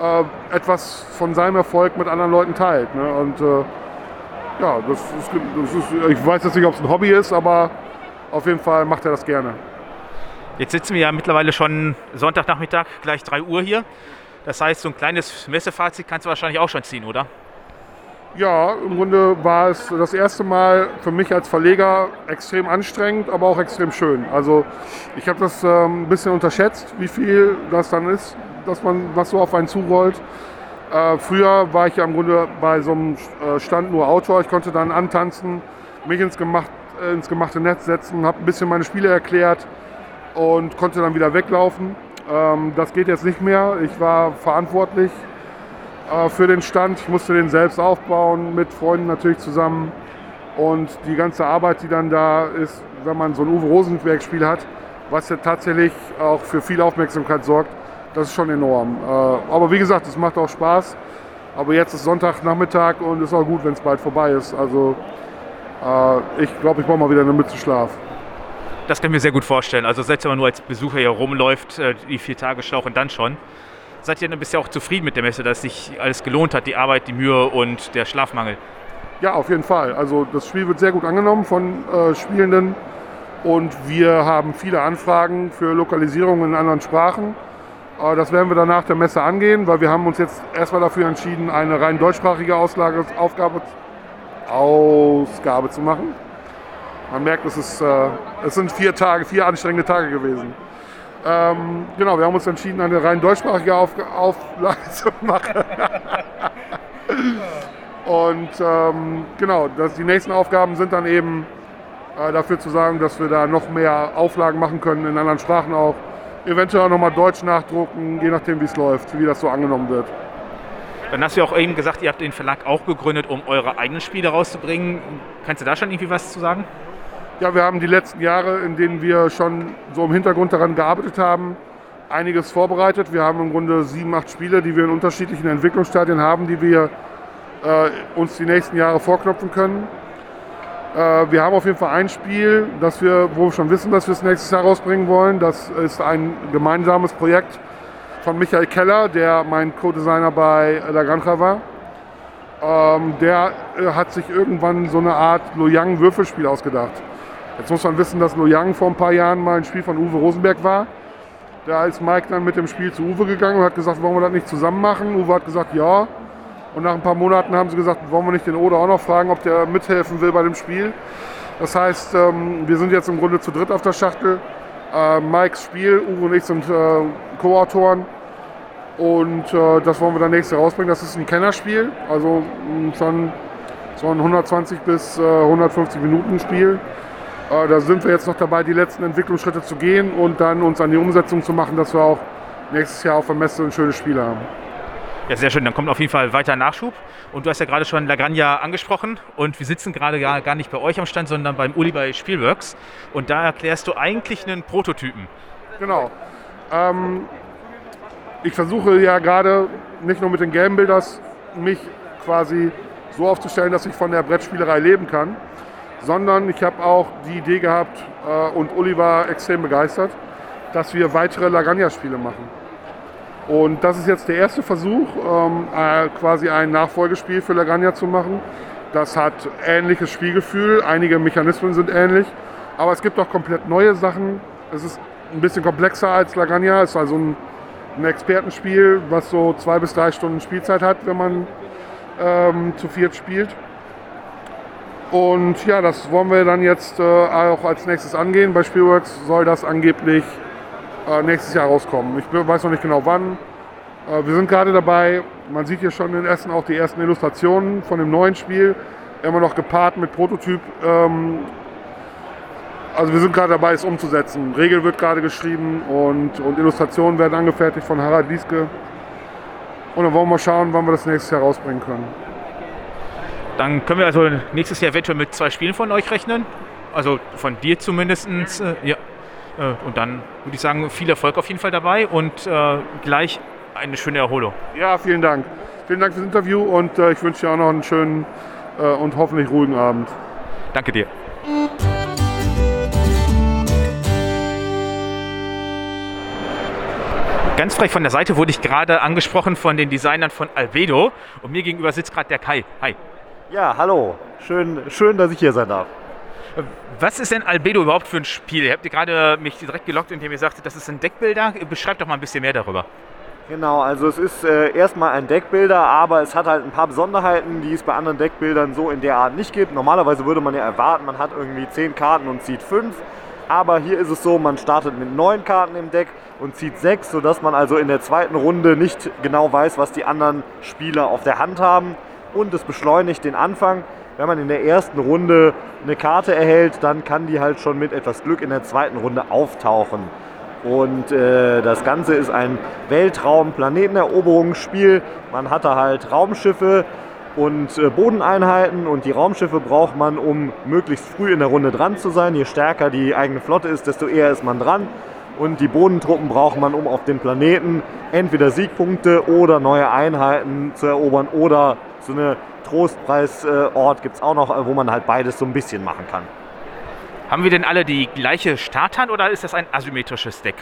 äh, etwas von seinem Erfolg mit anderen Leuten teilt. Ne? Und äh, ja, das ist, das ist, ich weiß jetzt nicht, ob es ein Hobby ist, aber auf jeden Fall macht er das gerne. Jetzt sitzen wir ja mittlerweile schon Sonntagnachmittag, gleich 3 Uhr hier. Das heißt, so ein kleines Messefazit kannst du wahrscheinlich auch schon ziehen, oder? Ja, im Grunde war es das erste Mal für mich als Verleger extrem anstrengend, aber auch extrem schön. Also ich habe das ähm, ein bisschen unterschätzt, wie viel das dann ist, dass man was so auf einen zurollt. Äh, früher war ich ja im Grunde bei so einem äh, Stand nur Autor. Ich konnte dann antanzen, mich ins, gemacht, äh, ins gemachte Netz setzen, habe ein bisschen meine Spiele erklärt und konnte dann wieder weglaufen. Ähm, das geht jetzt nicht mehr. Ich war verantwortlich äh, für den Stand. Ich musste den selbst aufbauen, mit Freunden natürlich zusammen. Und die ganze Arbeit, die dann da ist, wenn man so ein Uwe Rosenberg-Spiel hat, was ja tatsächlich auch für viel Aufmerksamkeit sorgt, das ist schon enorm. Äh, aber wie gesagt, es macht auch Spaß. Aber jetzt ist Sonntagnachmittag und ist auch gut, wenn es bald vorbei ist. Also äh, ich glaube, ich brauche mal wieder eine Mütze Schlaf. Das kann ich mir sehr gut vorstellen. Also selbst wenn man nur als Besucher hier rumläuft, äh, die vier Tage schlauchen dann schon. Seid ihr dann bisher auch zufrieden mit der Messe, dass sich alles gelohnt hat, die Arbeit, die Mühe und der Schlafmangel? Ja, auf jeden Fall. Also das Spiel wird sehr gut angenommen von äh, Spielenden und wir haben viele Anfragen für Lokalisierungen in anderen Sprachen. Äh, das werden wir dann nach der Messe angehen, weil wir haben uns jetzt erstmal dafür entschieden, eine rein deutschsprachige Auslage, Aufgabe, Ausgabe zu machen. Man merkt, es, ist, äh, es sind vier Tage, vier anstrengende Tage gewesen. Ähm, genau, wir haben uns entschieden, eine rein deutschsprachige Auf Auflage zu machen. Und ähm, genau, das, die nächsten Aufgaben sind dann eben äh, dafür zu sagen, dass wir da noch mehr Auflagen machen können, in anderen Sprachen auch. Eventuell auch nochmal Deutsch nachdrucken, je nachdem wie es läuft, wie das so angenommen wird. Dann hast du ja auch eben gesagt, ihr habt den Verlag auch gegründet, um eure eigenen Spiele rauszubringen. Kannst du da schon irgendwie was zu sagen? Ja, wir haben die letzten Jahre, in denen wir schon so im Hintergrund daran gearbeitet haben, einiges vorbereitet. Wir haben im Grunde sieben, acht Spiele, die wir in unterschiedlichen Entwicklungsstadien haben, die wir äh, uns die nächsten Jahre vorknöpfen können. Äh, wir haben auf jeden Fall ein Spiel, das wir, wo wir schon wissen, dass wir es nächstes Jahr rausbringen wollen. Das ist ein gemeinsames Projekt von Michael Keller, der mein Co-Designer bei La Granja war. Ähm, der äh, hat sich irgendwann so eine Art Loyang-Würfelspiel ausgedacht. Jetzt muss man wissen, dass Loyang vor ein paar Jahren mal ein Spiel von Uwe Rosenberg war. Da ist Mike dann mit dem Spiel zu Uwe gegangen und hat gesagt, wollen wir das nicht zusammen machen? Uwe hat gesagt, ja. Und nach ein paar Monaten haben sie gesagt, wollen wir nicht den Oda auch noch fragen, ob der mithelfen will bei dem Spiel. Das heißt, ähm, wir sind jetzt im Grunde zu dritt auf der Schachtel. Äh, Mikes Spiel, Uwe und ich sind äh, Co-Autoren. Und äh, das wollen wir dann nächstes Jahr rausbringen. Das ist ein Kennerspiel, also mh, schon so ein 120 bis 150 Minuten Spiel. Da sind wir jetzt noch dabei, die letzten Entwicklungsschritte zu gehen und dann uns an die Umsetzung zu machen, dass wir auch nächstes Jahr auf der Messe ein schönes Spiel haben. Ja, sehr schön. Dann kommt auf jeden Fall weiter Nachschub. Und du hast ja gerade schon Lagranja angesprochen. Und wir sitzen gerade gar, gar nicht bei euch am Stand, sondern beim Uli bei Spielworks. Und da erklärst du eigentlich einen Prototypen. Genau. Ähm, ich versuche ja gerade nicht nur mit den Game Builders mich quasi so aufzustellen, dass ich von der Brettspielerei leben kann, sondern ich habe auch die Idee gehabt äh, und Uli war extrem begeistert, dass wir weitere Laganja-Spiele machen. Und das ist jetzt der erste Versuch, ähm, äh, quasi ein Nachfolgespiel für Laganja zu machen. Das hat ähnliches Spielgefühl, einige Mechanismen sind ähnlich, aber es gibt auch komplett neue Sachen. Es ist ein bisschen komplexer als Laganja, es ist also ein, ein Expertenspiel, was so zwei bis drei Stunden Spielzeit hat, wenn man ähm, zu viert spielt. Und ja, das wollen wir dann jetzt äh, auch als nächstes angehen. Bei Spielworks soll das angeblich äh, nächstes Jahr rauskommen. Ich weiß noch nicht genau wann. Äh, wir sind gerade dabei, man sieht hier schon in Essen auch die ersten Illustrationen von dem neuen Spiel, immer noch gepaart mit Prototyp. Ähm, also wir sind gerade dabei, es umzusetzen. Regel wird gerade geschrieben und, und Illustrationen werden angefertigt von Harald Lieske. Und dann wollen wir mal schauen, wann wir das nächstes Jahr rausbringen können. Dann können wir also nächstes Jahr eventuell mit zwei Spielen von euch rechnen. Also von dir zumindest. Äh, ja. Äh, und dann würde ich sagen, viel Erfolg auf jeden Fall dabei und äh, gleich eine schöne Erholung. Ja, vielen Dank. Vielen Dank fürs Interview und ich wünsche dir auch noch einen schönen und hoffentlich ruhigen Abend. Danke dir. Ganz frech von der Seite wurde ich gerade angesprochen von den Designern von Albedo und mir gegenüber sitzt gerade der Kai. Hi. Ja, hallo. Schön, schön, dass ich hier sein darf. Was ist denn Albedo überhaupt für ein Spiel? Ihr habt gerade mich direkt gelockt, indem ihr sagtet, das ist ein Deckbilder. Beschreibt doch mal ein bisschen mehr darüber. Genau, also es ist äh, erstmal ein Deckbilder, aber es hat halt ein paar Besonderheiten, die es bei anderen Deckbildern so in der Art nicht gibt. Normalerweise würde man ja erwarten, man hat irgendwie 10 Karten und zieht 5. Aber hier ist es so, man startet mit 9 Karten im Deck und zieht 6, sodass man also in der zweiten Runde nicht genau weiß, was die anderen Spieler auf der Hand haben. Und es beschleunigt den Anfang wenn man in der ersten Runde eine Karte erhält, dann kann die halt schon mit etwas Glück in der zweiten Runde auftauchen. Und äh, das Ganze ist ein Weltraum-Planeteneroberungsspiel. Man hat da halt Raumschiffe und äh, Bodeneinheiten und die Raumschiffe braucht man, um möglichst früh in der Runde dran zu sein. Je stärker die eigene Flotte ist, desto eher ist man dran. Und die Bodentruppen braucht man, um auf dem Planeten entweder Siegpunkte oder neue Einheiten zu erobern oder so eine Trostpreisort gibt es auch noch, wo man halt beides so ein bisschen machen kann. Haben wir denn alle die gleiche Starthand oder ist das ein asymmetrisches Deck?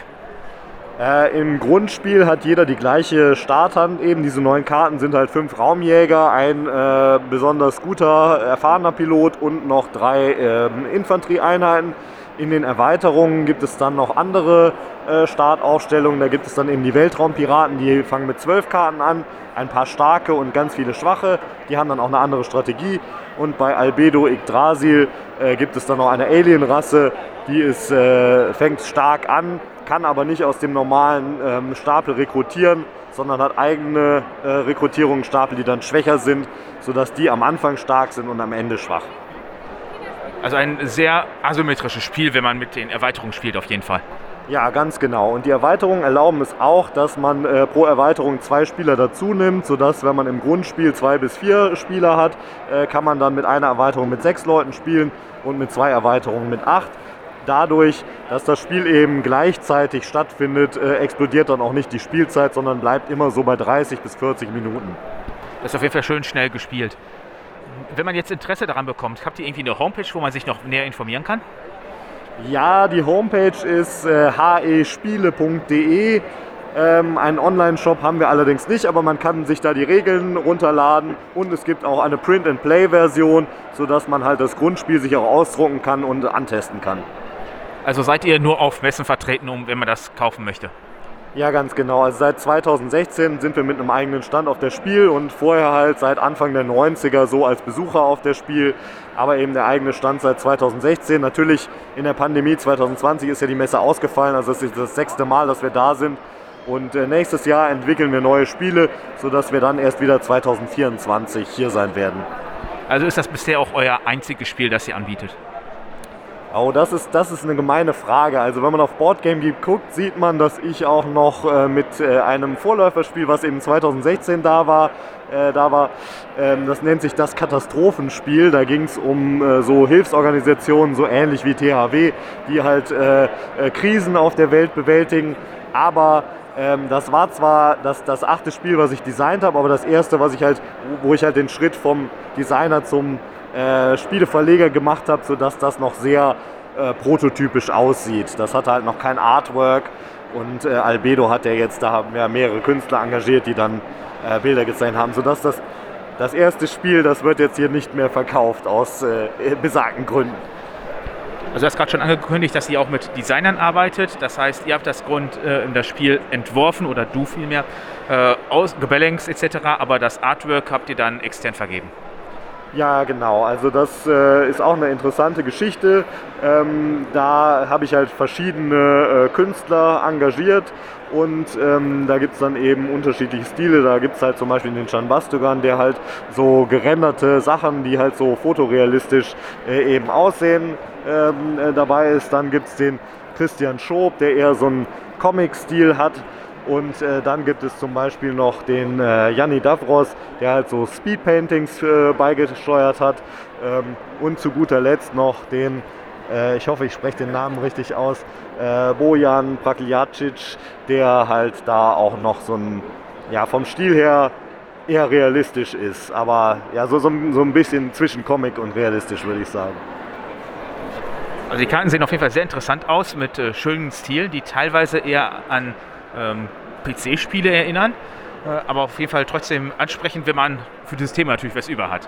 Äh, Im Grundspiel hat jeder die gleiche Starthand. Eben diese neuen Karten sind halt fünf Raumjäger, ein äh, besonders guter, erfahrener Pilot und noch drei äh, Infanterieeinheiten. In den Erweiterungen gibt es dann noch andere äh, Startaufstellungen. Da gibt es dann eben die Weltraumpiraten, die fangen mit zwölf Karten an, ein paar starke und ganz viele schwache. Die haben dann auch eine andere Strategie. Und bei Albedo Yggdrasil äh, gibt es dann noch eine Alien-Rasse, die ist, äh, fängt stark an, kann aber nicht aus dem normalen ähm, Stapel rekrutieren, sondern hat eigene äh, Rekrutierungsstapel, die dann schwächer sind, sodass die am Anfang stark sind und am Ende schwach. Also ein sehr asymmetrisches Spiel, wenn man mit den Erweiterungen spielt, auf jeden Fall. Ja, ganz genau. Und die Erweiterungen erlauben es auch, dass man äh, pro Erweiterung zwei Spieler dazu nimmt, sodass, wenn man im Grundspiel zwei bis vier Spieler hat, äh, kann man dann mit einer Erweiterung mit sechs Leuten spielen und mit zwei Erweiterungen mit acht. Dadurch, dass das Spiel eben gleichzeitig stattfindet, äh, explodiert dann auch nicht die Spielzeit, sondern bleibt immer so bei 30 bis 40 Minuten. Das ist auf jeden Fall schön schnell gespielt. Wenn man jetzt Interesse daran bekommt, habt ihr irgendwie eine Homepage, wo man sich noch näher informieren kann? Ja, die Homepage ist äh, hespiele.de. Ähm, einen Online-Shop haben wir allerdings nicht, aber man kann sich da die Regeln runterladen und es gibt auch eine Print-and-Play-Version, sodass man halt das Grundspiel sich auch ausdrucken kann und antesten kann. Also seid ihr nur auf Messen vertreten, um, wenn man das kaufen möchte? Ja, ganz genau. Also seit 2016 sind wir mit einem eigenen Stand auf der Spiel und vorher halt seit Anfang der 90er so als Besucher auf der Spiel, aber eben der eigene Stand seit 2016. Natürlich in der Pandemie 2020 ist ja die Messe ausgefallen, also das ist das sechste Mal, dass wir da sind. Und äh, nächstes Jahr entwickeln wir neue Spiele, sodass wir dann erst wieder 2024 hier sein werden. Also ist das bisher auch euer einziges Spiel, das ihr anbietet? Oh, das ist, das ist eine gemeine Frage. Also wenn man auf Boardgame Geek guckt, sieht man, dass ich auch noch äh, mit äh, einem Vorläuferspiel, was eben 2016 da war, äh, da war, ähm, das nennt sich das Katastrophenspiel. Da ging es um äh, so Hilfsorganisationen, so ähnlich wie THW, die halt äh, äh, Krisen auf der Welt bewältigen. Aber ähm, das war zwar das, das achte Spiel, was ich designt habe, aber das erste, was ich halt, wo ich halt den Schritt vom Designer zum äh, Spieleverleger gemacht habe, sodass das noch sehr äh, prototypisch aussieht. Das hatte halt noch kein Artwork und äh, Albedo hat ja jetzt, da haben wir mehrere Künstler engagiert, die dann äh, Bilder gezeigt haben, sodass das, das erste Spiel, das wird jetzt hier nicht mehr verkauft aus äh, besagten Gründen. Also du hast gerade schon angekündigt, dass ihr auch mit Designern arbeitet. Das heißt, ihr habt das Grund äh, das Spiel entworfen oder du vielmehr, äh, aus, gebalanced etc., aber das Artwork habt ihr dann extern vergeben. Ja, genau. Also das äh, ist auch eine interessante Geschichte. Ähm, da habe ich halt verschiedene äh, Künstler engagiert und ähm, da gibt es dann eben unterschiedliche Stile. Da gibt es halt zum Beispiel den Can Bastogan, der halt so gerenderte Sachen, die halt so fotorealistisch äh, eben aussehen, ähm, äh, dabei ist. Dann gibt es den Christian Schob, der eher so einen Comic-Stil hat. Und äh, dann gibt es zum Beispiel noch den äh, Janni Davros, der halt so Speedpaintings äh, beigesteuert hat. Ähm, und zu guter Letzt noch den, äh, ich hoffe, ich spreche den Namen richtig aus, äh, Bojan Prakljacic, der halt da auch noch so ein, ja, vom Stil her eher realistisch ist. Aber ja, so, so, so ein bisschen zwischen Comic und realistisch, würde ich sagen. Also die Karten sehen auf jeden Fall sehr interessant aus mit äh, schönen Stilen, die teilweise eher an ähm, PC-Spiele erinnern, äh, aber auf jeden Fall trotzdem ansprechend, wenn man für dieses Thema natürlich was über hat.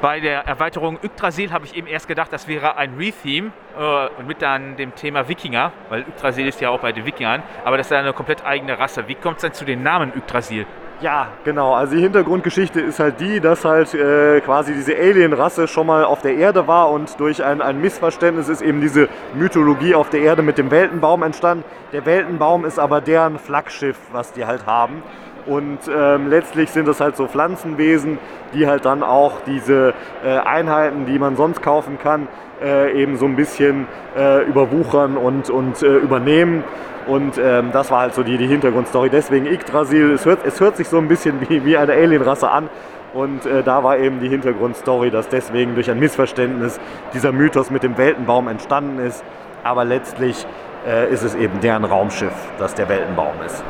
Bei der Erweiterung Yggdrasil habe ich eben erst gedacht, das wäre ein Retheme äh, mit dann dem Thema Wikinger, weil Yggdrasil ist ja auch bei den Wikingern, aber das ist ja eine komplett eigene Rasse. Wie kommt es denn zu dem Namen Yggdrasil? Ja, genau. Also die Hintergrundgeschichte ist halt die, dass halt äh, quasi diese Alien-Rasse schon mal auf der Erde war und durch ein, ein Missverständnis ist eben diese Mythologie auf der Erde mit dem Weltenbaum entstanden. Der Weltenbaum ist aber deren Flaggschiff, was die halt haben. Und ähm, letztlich sind das halt so Pflanzenwesen, die halt dann auch diese äh, Einheiten, die man sonst kaufen kann, äh, eben so ein bisschen äh, überwuchern und, und äh, übernehmen. Und ähm, das war halt so die, die Hintergrundstory. Deswegen Yggdrasil, es hört, es hört sich so ein bisschen wie, wie eine Alienrasse an. Und äh, da war eben die Hintergrundstory, dass deswegen durch ein Missverständnis dieser Mythos mit dem Weltenbaum entstanden ist. Aber letztlich äh, ist es eben deren Raumschiff, das der Weltenbaum ist.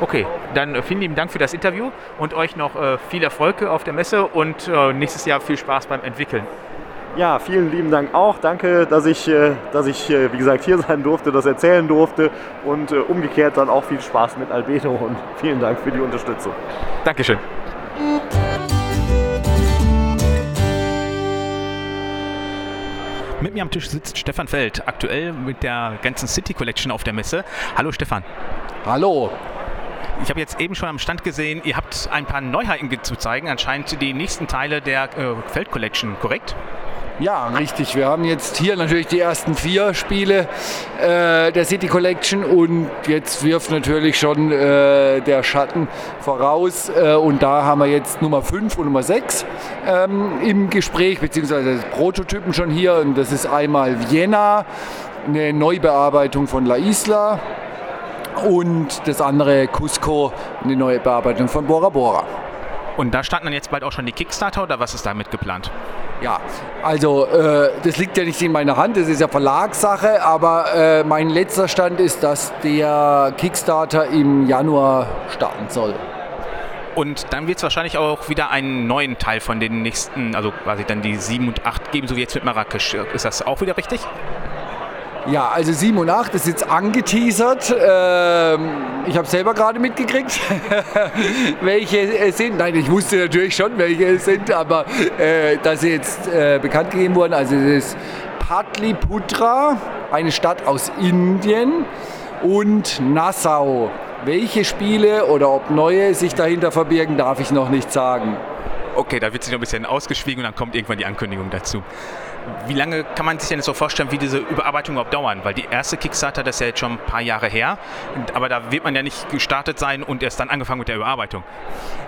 Okay, dann äh, vielen lieben Dank für das Interview und euch noch viel Erfolg auf der Messe und nächstes Jahr viel Spaß beim Entwickeln. Ja, vielen lieben Dank auch. Danke, dass ich, äh, dass ich äh, wie gesagt, hier sein durfte, das erzählen durfte und äh, umgekehrt dann auch viel Spaß mit Albedo und vielen Dank für die Unterstützung. Dankeschön. Mit mir am Tisch sitzt Stefan Feld, aktuell mit der ganzen City Collection auf der Messe. Hallo Stefan. Hallo. Ich habe jetzt eben schon am Stand gesehen, ihr habt ein paar Neuheiten zu zeigen, anscheinend die nächsten Teile der äh, Feld Collection, korrekt? Ja, richtig. Wir haben jetzt hier natürlich die ersten vier Spiele äh, der City Collection und jetzt wirft natürlich schon äh, der Schatten voraus. Äh, und da haben wir jetzt Nummer 5 und Nummer 6 ähm, im Gespräch, beziehungsweise Prototypen schon hier. Und das ist einmal Vienna, eine Neubearbeitung von La Isla und das andere Cusco, eine neue Bearbeitung von Bora Bora. Und da starten dann jetzt bald auch schon die Kickstarter oder was ist damit geplant? Ja, also äh, das liegt ja nicht in meiner Hand, das ist ja Verlagssache, aber äh, mein letzter Stand ist, dass der Kickstarter im Januar starten soll. Und dann wird es wahrscheinlich auch wieder einen neuen Teil von den nächsten, also quasi dann die 7 und 8 geben, so wie jetzt mit Marrakesch. Ist das auch wieder richtig? Ja, also 7 und 8 ist jetzt angeteasert. Ähm, ich habe selber gerade mitgekriegt, welche es sind. Nein, ich wusste natürlich schon, welche es sind, aber äh, dass sie jetzt äh, bekannt gegeben wurden. Also es ist Patliputra, eine Stadt aus Indien und Nassau. Welche Spiele oder ob neue sich dahinter verbirgen, darf ich noch nicht sagen. Okay, da wird sich noch ein bisschen ausgeschwiegen und dann kommt irgendwann die Ankündigung dazu. Wie lange kann man sich denn so vorstellen, wie diese Überarbeitung überhaupt dauern? Weil die erste Kickstarter, das ist ja jetzt schon ein paar Jahre her, aber da wird man ja nicht gestartet sein und erst dann angefangen mit der Überarbeitung.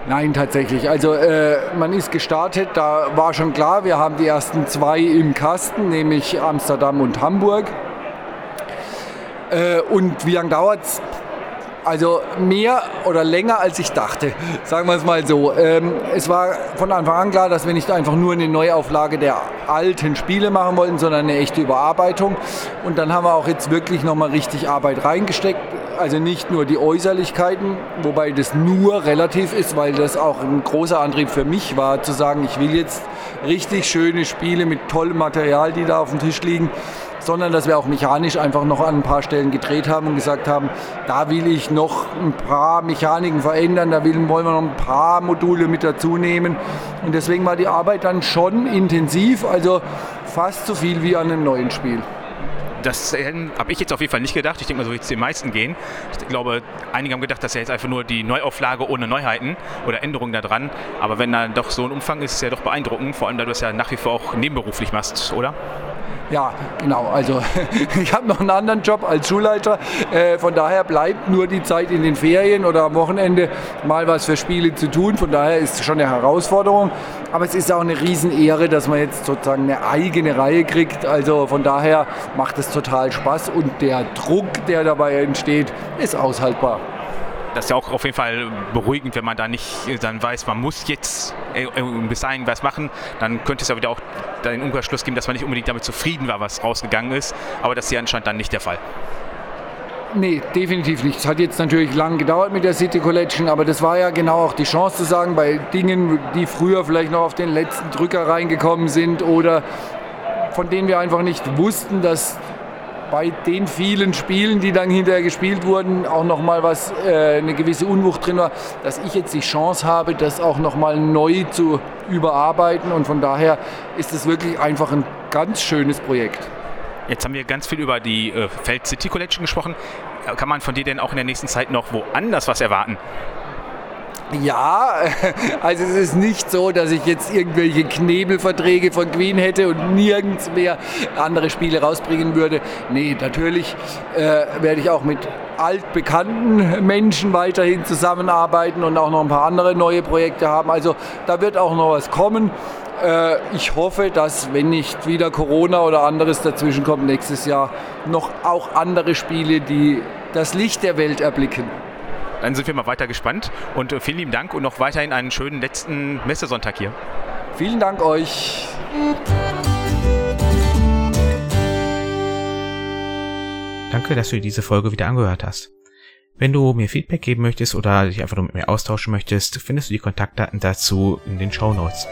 Nein, tatsächlich. Also äh, man ist gestartet, da war schon klar, wir haben die ersten zwei im Kasten, nämlich Amsterdam und Hamburg. Äh, und wie lange dauert es? Also mehr oder länger als ich dachte, sagen wir es mal so. Ähm, es war von Anfang an klar, dass wir nicht einfach nur eine Neuauflage der alten Spiele machen wollten, sondern eine echte Überarbeitung. Und dann haben wir auch jetzt wirklich nochmal richtig Arbeit reingesteckt. Also nicht nur die Äußerlichkeiten, wobei das nur relativ ist, weil das auch ein großer Antrieb für mich war, zu sagen, ich will jetzt richtig schöne Spiele mit tollem Material, die da auf dem Tisch liegen sondern dass wir auch mechanisch einfach noch an ein paar Stellen gedreht haben und gesagt haben, da will ich noch ein paar Mechaniken verändern, da wollen wir noch ein paar Module mit dazu nehmen. Und deswegen war die Arbeit dann schon intensiv, also fast so viel wie an einem neuen Spiel. Das habe ich jetzt auf jeden Fall nicht gedacht. Ich denke mal, so wird es den meisten gehen. Ich glaube, einige haben gedacht, das ist ja jetzt einfach nur die Neuauflage ohne Neuheiten oder Änderungen daran. Aber wenn da doch so ein Umfang ist, ist es ja doch beeindruckend. Vor allem, da du es ja nach wie vor auch nebenberuflich machst, oder? Ja, genau. Also ich habe noch einen anderen Job als Schulleiter. Äh, von daher bleibt nur die Zeit in den Ferien oder am Wochenende mal was für Spiele zu tun. Von daher ist es schon eine Herausforderung. Aber es ist auch eine Riesenehre, dass man jetzt sozusagen eine eigene Reihe kriegt. Also von daher macht es total Spaß und der Druck, der dabei entsteht, ist aushaltbar das ist ja auch auf jeden Fall beruhigend, wenn man da nicht dann weiß, man muss jetzt äh, bis dahin was machen, dann könnte es ja wieder auch den Umkehrschluss geben, dass man nicht unbedingt damit zufrieden war, was rausgegangen ist. Aber das ist ja anscheinend dann nicht der Fall. Nee, definitiv nicht. Es hat jetzt natürlich lang gedauert mit der City Collection, aber das war ja genau auch die Chance zu sagen, bei Dingen, die früher vielleicht noch auf den letzten Drücker reingekommen sind oder von denen wir einfach nicht wussten, dass bei den vielen Spielen, die dann hinterher gespielt wurden, auch nochmal was, äh, eine gewisse Unwucht drin war, dass ich jetzt die Chance habe, das auch nochmal neu zu überarbeiten. Und von daher ist es wirklich einfach ein ganz schönes Projekt. Jetzt haben wir ganz viel über die äh, Feld City Collection gesprochen. Kann man von dir denn auch in der nächsten Zeit noch woanders was erwarten? Ja, also es ist nicht so, dass ich jetzt irgendwelche Knebelverträge von Queen hätte und nirgends mehr andere Spiele rausbringen würde. Nee, natürlich äh, werde ich auch mit altbekannten Menschen weiterhin zusammenarbeiten und auch noch ein paar andere neue Projekte haben. Also da wird auch noch was kommen. Äh, ich hoffe, dass, wenn nicht wieder Corona oder anderes dazwischen kommt, nächstes Jahr noch auch andere Spiele, die das Licht der Welt erblicken. Dann sind wir mal weiter gespannt und äh, vielen lieben Dank und noch weiterhin einen schönen letzten Messesonntag hier. Vielen Dank euch. Danke, dass du dir diese Folge wieder angehört hast. Wenn du mir Feedback geben möchtest oder dich einfach nur mit mir austauschen möchtest, findest du die Kontaktdaten dazu in den Show Notes.